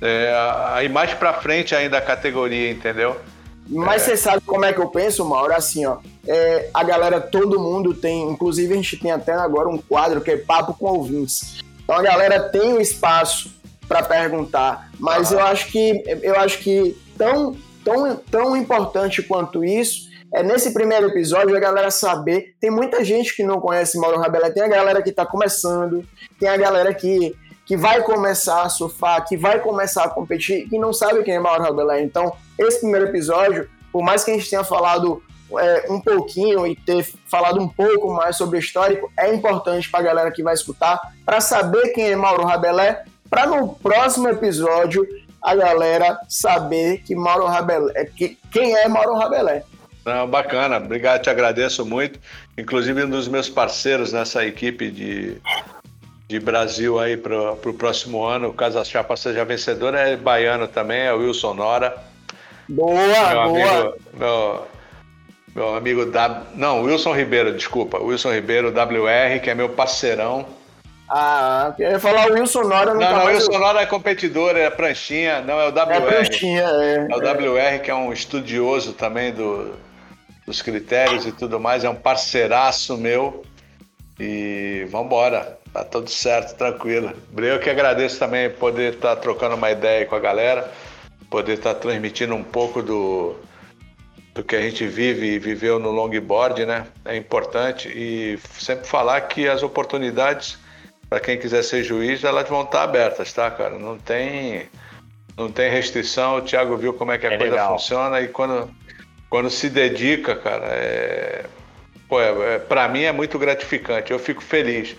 é, a ir mais para frente ainda a categoria, entendeu? Mas é. você sabe como é que eu penso, Mauro? Assim, ó. É, a galera, todo mundo tem. Inclusive, a gente tem até agora um quadro que é Papo com Ouvintes. Então a galera tem o um espaço para perguntar. Mas eu acho que eu acho que tão, tão, tão importante quanto isso é nesse primeiro episódio a galera saber. Tem muita gente que não conhece Mauro Rabelé, tem a galera que está começando, tem a galera que que vai começar a surfar, que vai começar a competir, que não sabe quem é Mauro Rabelais. Então, esse primeiro episódio, por mais que a gente tenha falado é, um pouquinho e ter falado um pouco mais sobre o histórico, é importante para a galera que vai escutar, para saber quem é Mauro Rabelé, para no próximo episódio a galera saber que Mauro Rabelé, que, quem é Mauro Rabelé. Não, bacana, obrigado, te agradeço muito. Inclusive, um dos meus parceiros nessa equipe de de Brasil aí para o próximo ano, caso a chapa seja vencedora, é baiano também, é o Wilson Nora. Boa, meu boa. Amigo, meu, meu amigo W. Não, Wilson Ribeiro, desculpa. Wilson Ribeiro, WR, que é meu parceirão. Ah, eu ia falar o Wilson Nora não Não, tá não, o Wilson Nora é competidor, é pranchinha, não, é o WR. É pranchinha, é. É o WR, que é um estudioso também do, dos critérios e tudo mais, é um parceiraço meu. E vamos embora. Tá tudo certo, tranquilo. Eu que agradeço também poder estar tá trocando uma ideia com a galera, poder estar tá transmitindo um pouco do, do que a gente vive e viveu no longboard, né? É importante e sempre falar que as oportunidades para quem quiser ser juiz, elas vão estar abertas, tá, cara? Não tem, não tem restrição. O Thiago viu como é que a É coisa legal. funciona e quando, quando se dedica, cara, é, pô, é, é, para mim é muito gratificante. Eu fico feliz.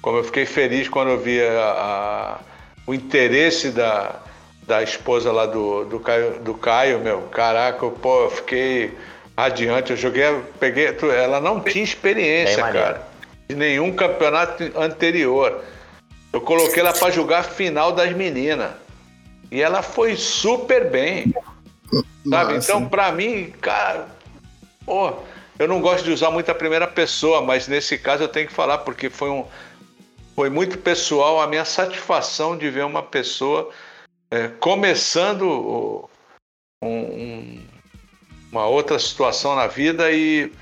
Como eu fiquei feliz quando eu vi a- a- o interesse da, da esposa lá do, do, Caio, do Caio, meu. Caraca, eu, pô, eu fiquei radiante. Eu joguei, peguei. Ela não tinha experiência, Bem cara, de nenhum campeonato anterior. Eu coloquei ela para jogar a final das meninas. E ela foi super bem. Sabe? Massa. Então, pra mim, cara, pô, eu não gosto de usar muito a primeira pessoa, mas nesse caso eu tenho que falar porque foi um foi muito pessoal a minha satisfação de ver uma pessoa é, começando um- um- uma outra situação na vida e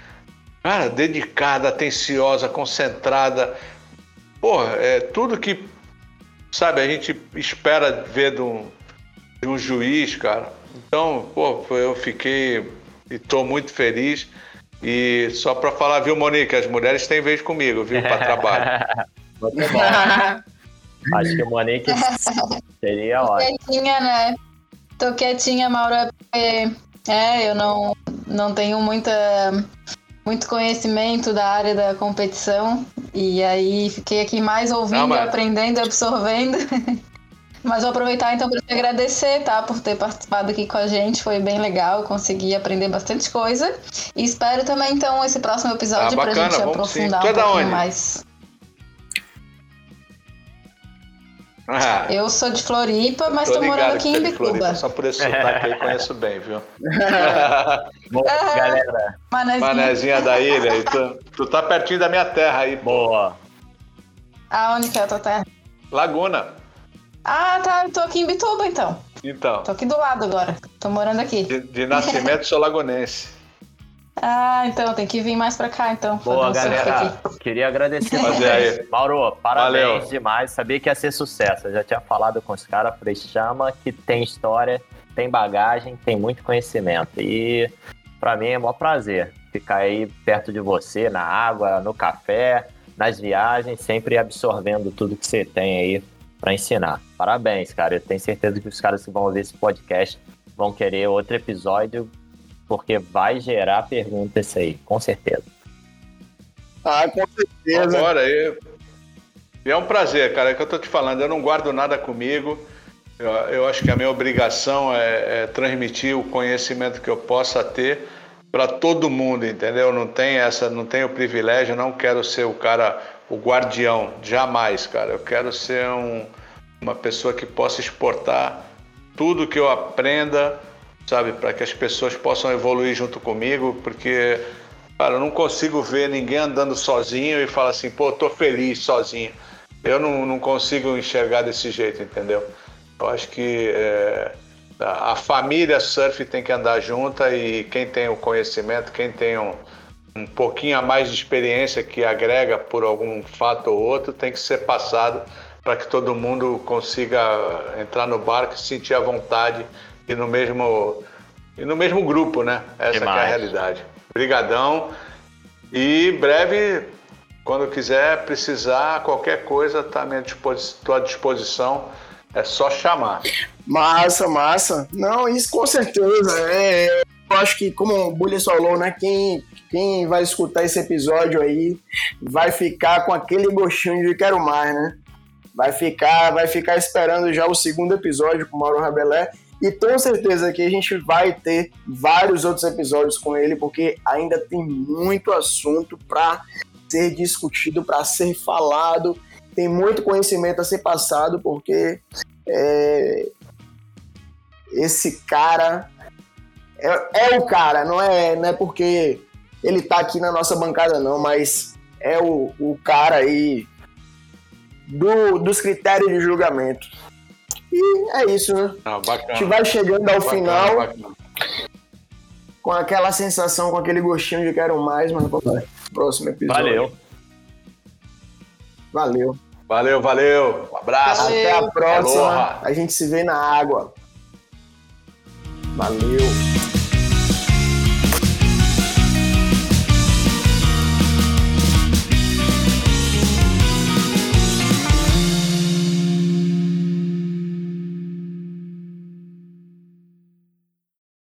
cara, dedicada, atenciosa, concentrada. Porra, é tudo que sabe, a gente espera ver de um, de um juiz, cara. Então, pô, eu fiquei e tô muito feliz. E só para falar, viu, Monique, as mulheres têm vez comigo, viu, para trabalho. Acho que o Monique seria ótimo. quietinha, né? Tô quietinha, Mauro, é porque é, eu não, não tenho muita, muito conhecimento da área da competição. E aí fiquei aqui mais ouvindo, Não, mas- aprendendo, absorvendo. Mas vou aproveitar então para te agradecer, tá? Por ter participado aqui com a gente. Foi bem legal, consegui aprender bastante coisa. E espero também, então, esse próximo episódio Ah, pra bacana, gente aprofundar é um da pouquinho onde? mais. Ah, Eu sou de Floripa, mas tô, morando ligado aqui em é Bituba. Só por esse sotaque aí conheço bem, viu? Boa, galera. Manezinho. Manezinha da ilha. E tu, tu tá pertinho da minha terra aí. Boa. Aonde que é a tua terra? Laguna. Ah, tá. Eu tô aqui em Bituba, então. Então, Tô aqui do lado agora. Tô morando aqui. de, de nascimento sou lagunense. Ah, então tem que vir mais pra cá, então. Boa, um galera. aqui. Queria agradecer vocês. aí. Mauro, parabéns Valeu. demais. Sabia que ia ser sucesso. Eu já tinha falado com os caras. Falei, chama que tem história, tem bagagem, tem muito conhecimento. E pra mim é um maior prazer ficar aí perto de você, na água, no café, nas viagens, sempre absorvendo tudo que você tem aí pra ensinar. Parabéns, cara. Eu tenho certeza que os caras que vão ouvir esse podcast vão querer outro episódio, porque vai gerar perguntas isso aí, com certeza. Ah, com certeza. Agora, e, e é um prazer, cara. É o que eu tô te falando. Eu não guardo nada comigo. Eu, eu acho que a minha obrigação é, é transmitir o conhecimento que eu possa ter para todo mundo, entendeu? Não tem essa, não tenho privilégio. Não quero ser o cara, o guardião, jamais, cara. Eu quero ser um, uma pessoa que possa exportar tudo que eu aprenda, sabe, para que as pessoas possam evoluir junto comigo, porque Cara, eu não consigo ver ninguém andando sozinho e falar assim, pô, tô feliz sozinho. Eu não, não consigo enxergar desse jeito, entendeu? Eu acho que é, a família surf tem que andar junta e quem tem o conhecimento, quem tem um, um pouquinho a mais de experiência que agrega por algum fato ou outro, tem que ser passado para que todo mundo consiga entrar no barco e sentir a vontade e no mesmo, e no mesmo grupo, né? Essa que é a realidade. Obrigadão. E breve, quando quiser precisar, qualquer coisa, está à minha disposi- disposição. É só chamar. Massa, massa. Não, isso com certeza. É, eu acho que, como o Bully falou, né? Quem, quem vai escutar esse episódio aí vai ficar com aquele gostinho de quero mais, né? Vai ficar, vai ficar esperando já o segundo episódio com o Mauro Rabelé. E tenho certeza que a gente vai ter vários outros episódios com ele, porque ainda tem muito assunto para ser discutido, para ser falado. Tem muito conhecimento a ser passado, porque é, esse cara é, é o cara, não é, não é porque ele tá aqui na nossa bancada, não, mas é o, o cara aí do, dos critérios de julgamento. E é isso, né? Não, A bacana. gente vai chegando ao Bacana, final bacana. com aquela sensação, com aquele gostinho de quero mais, mas vamos. Próximo episódio. Valeu. Valeu. Valeu, valeu. Um abraço. Valeu. Até a próxima. Aloha. A gente se vê na água. Valeu.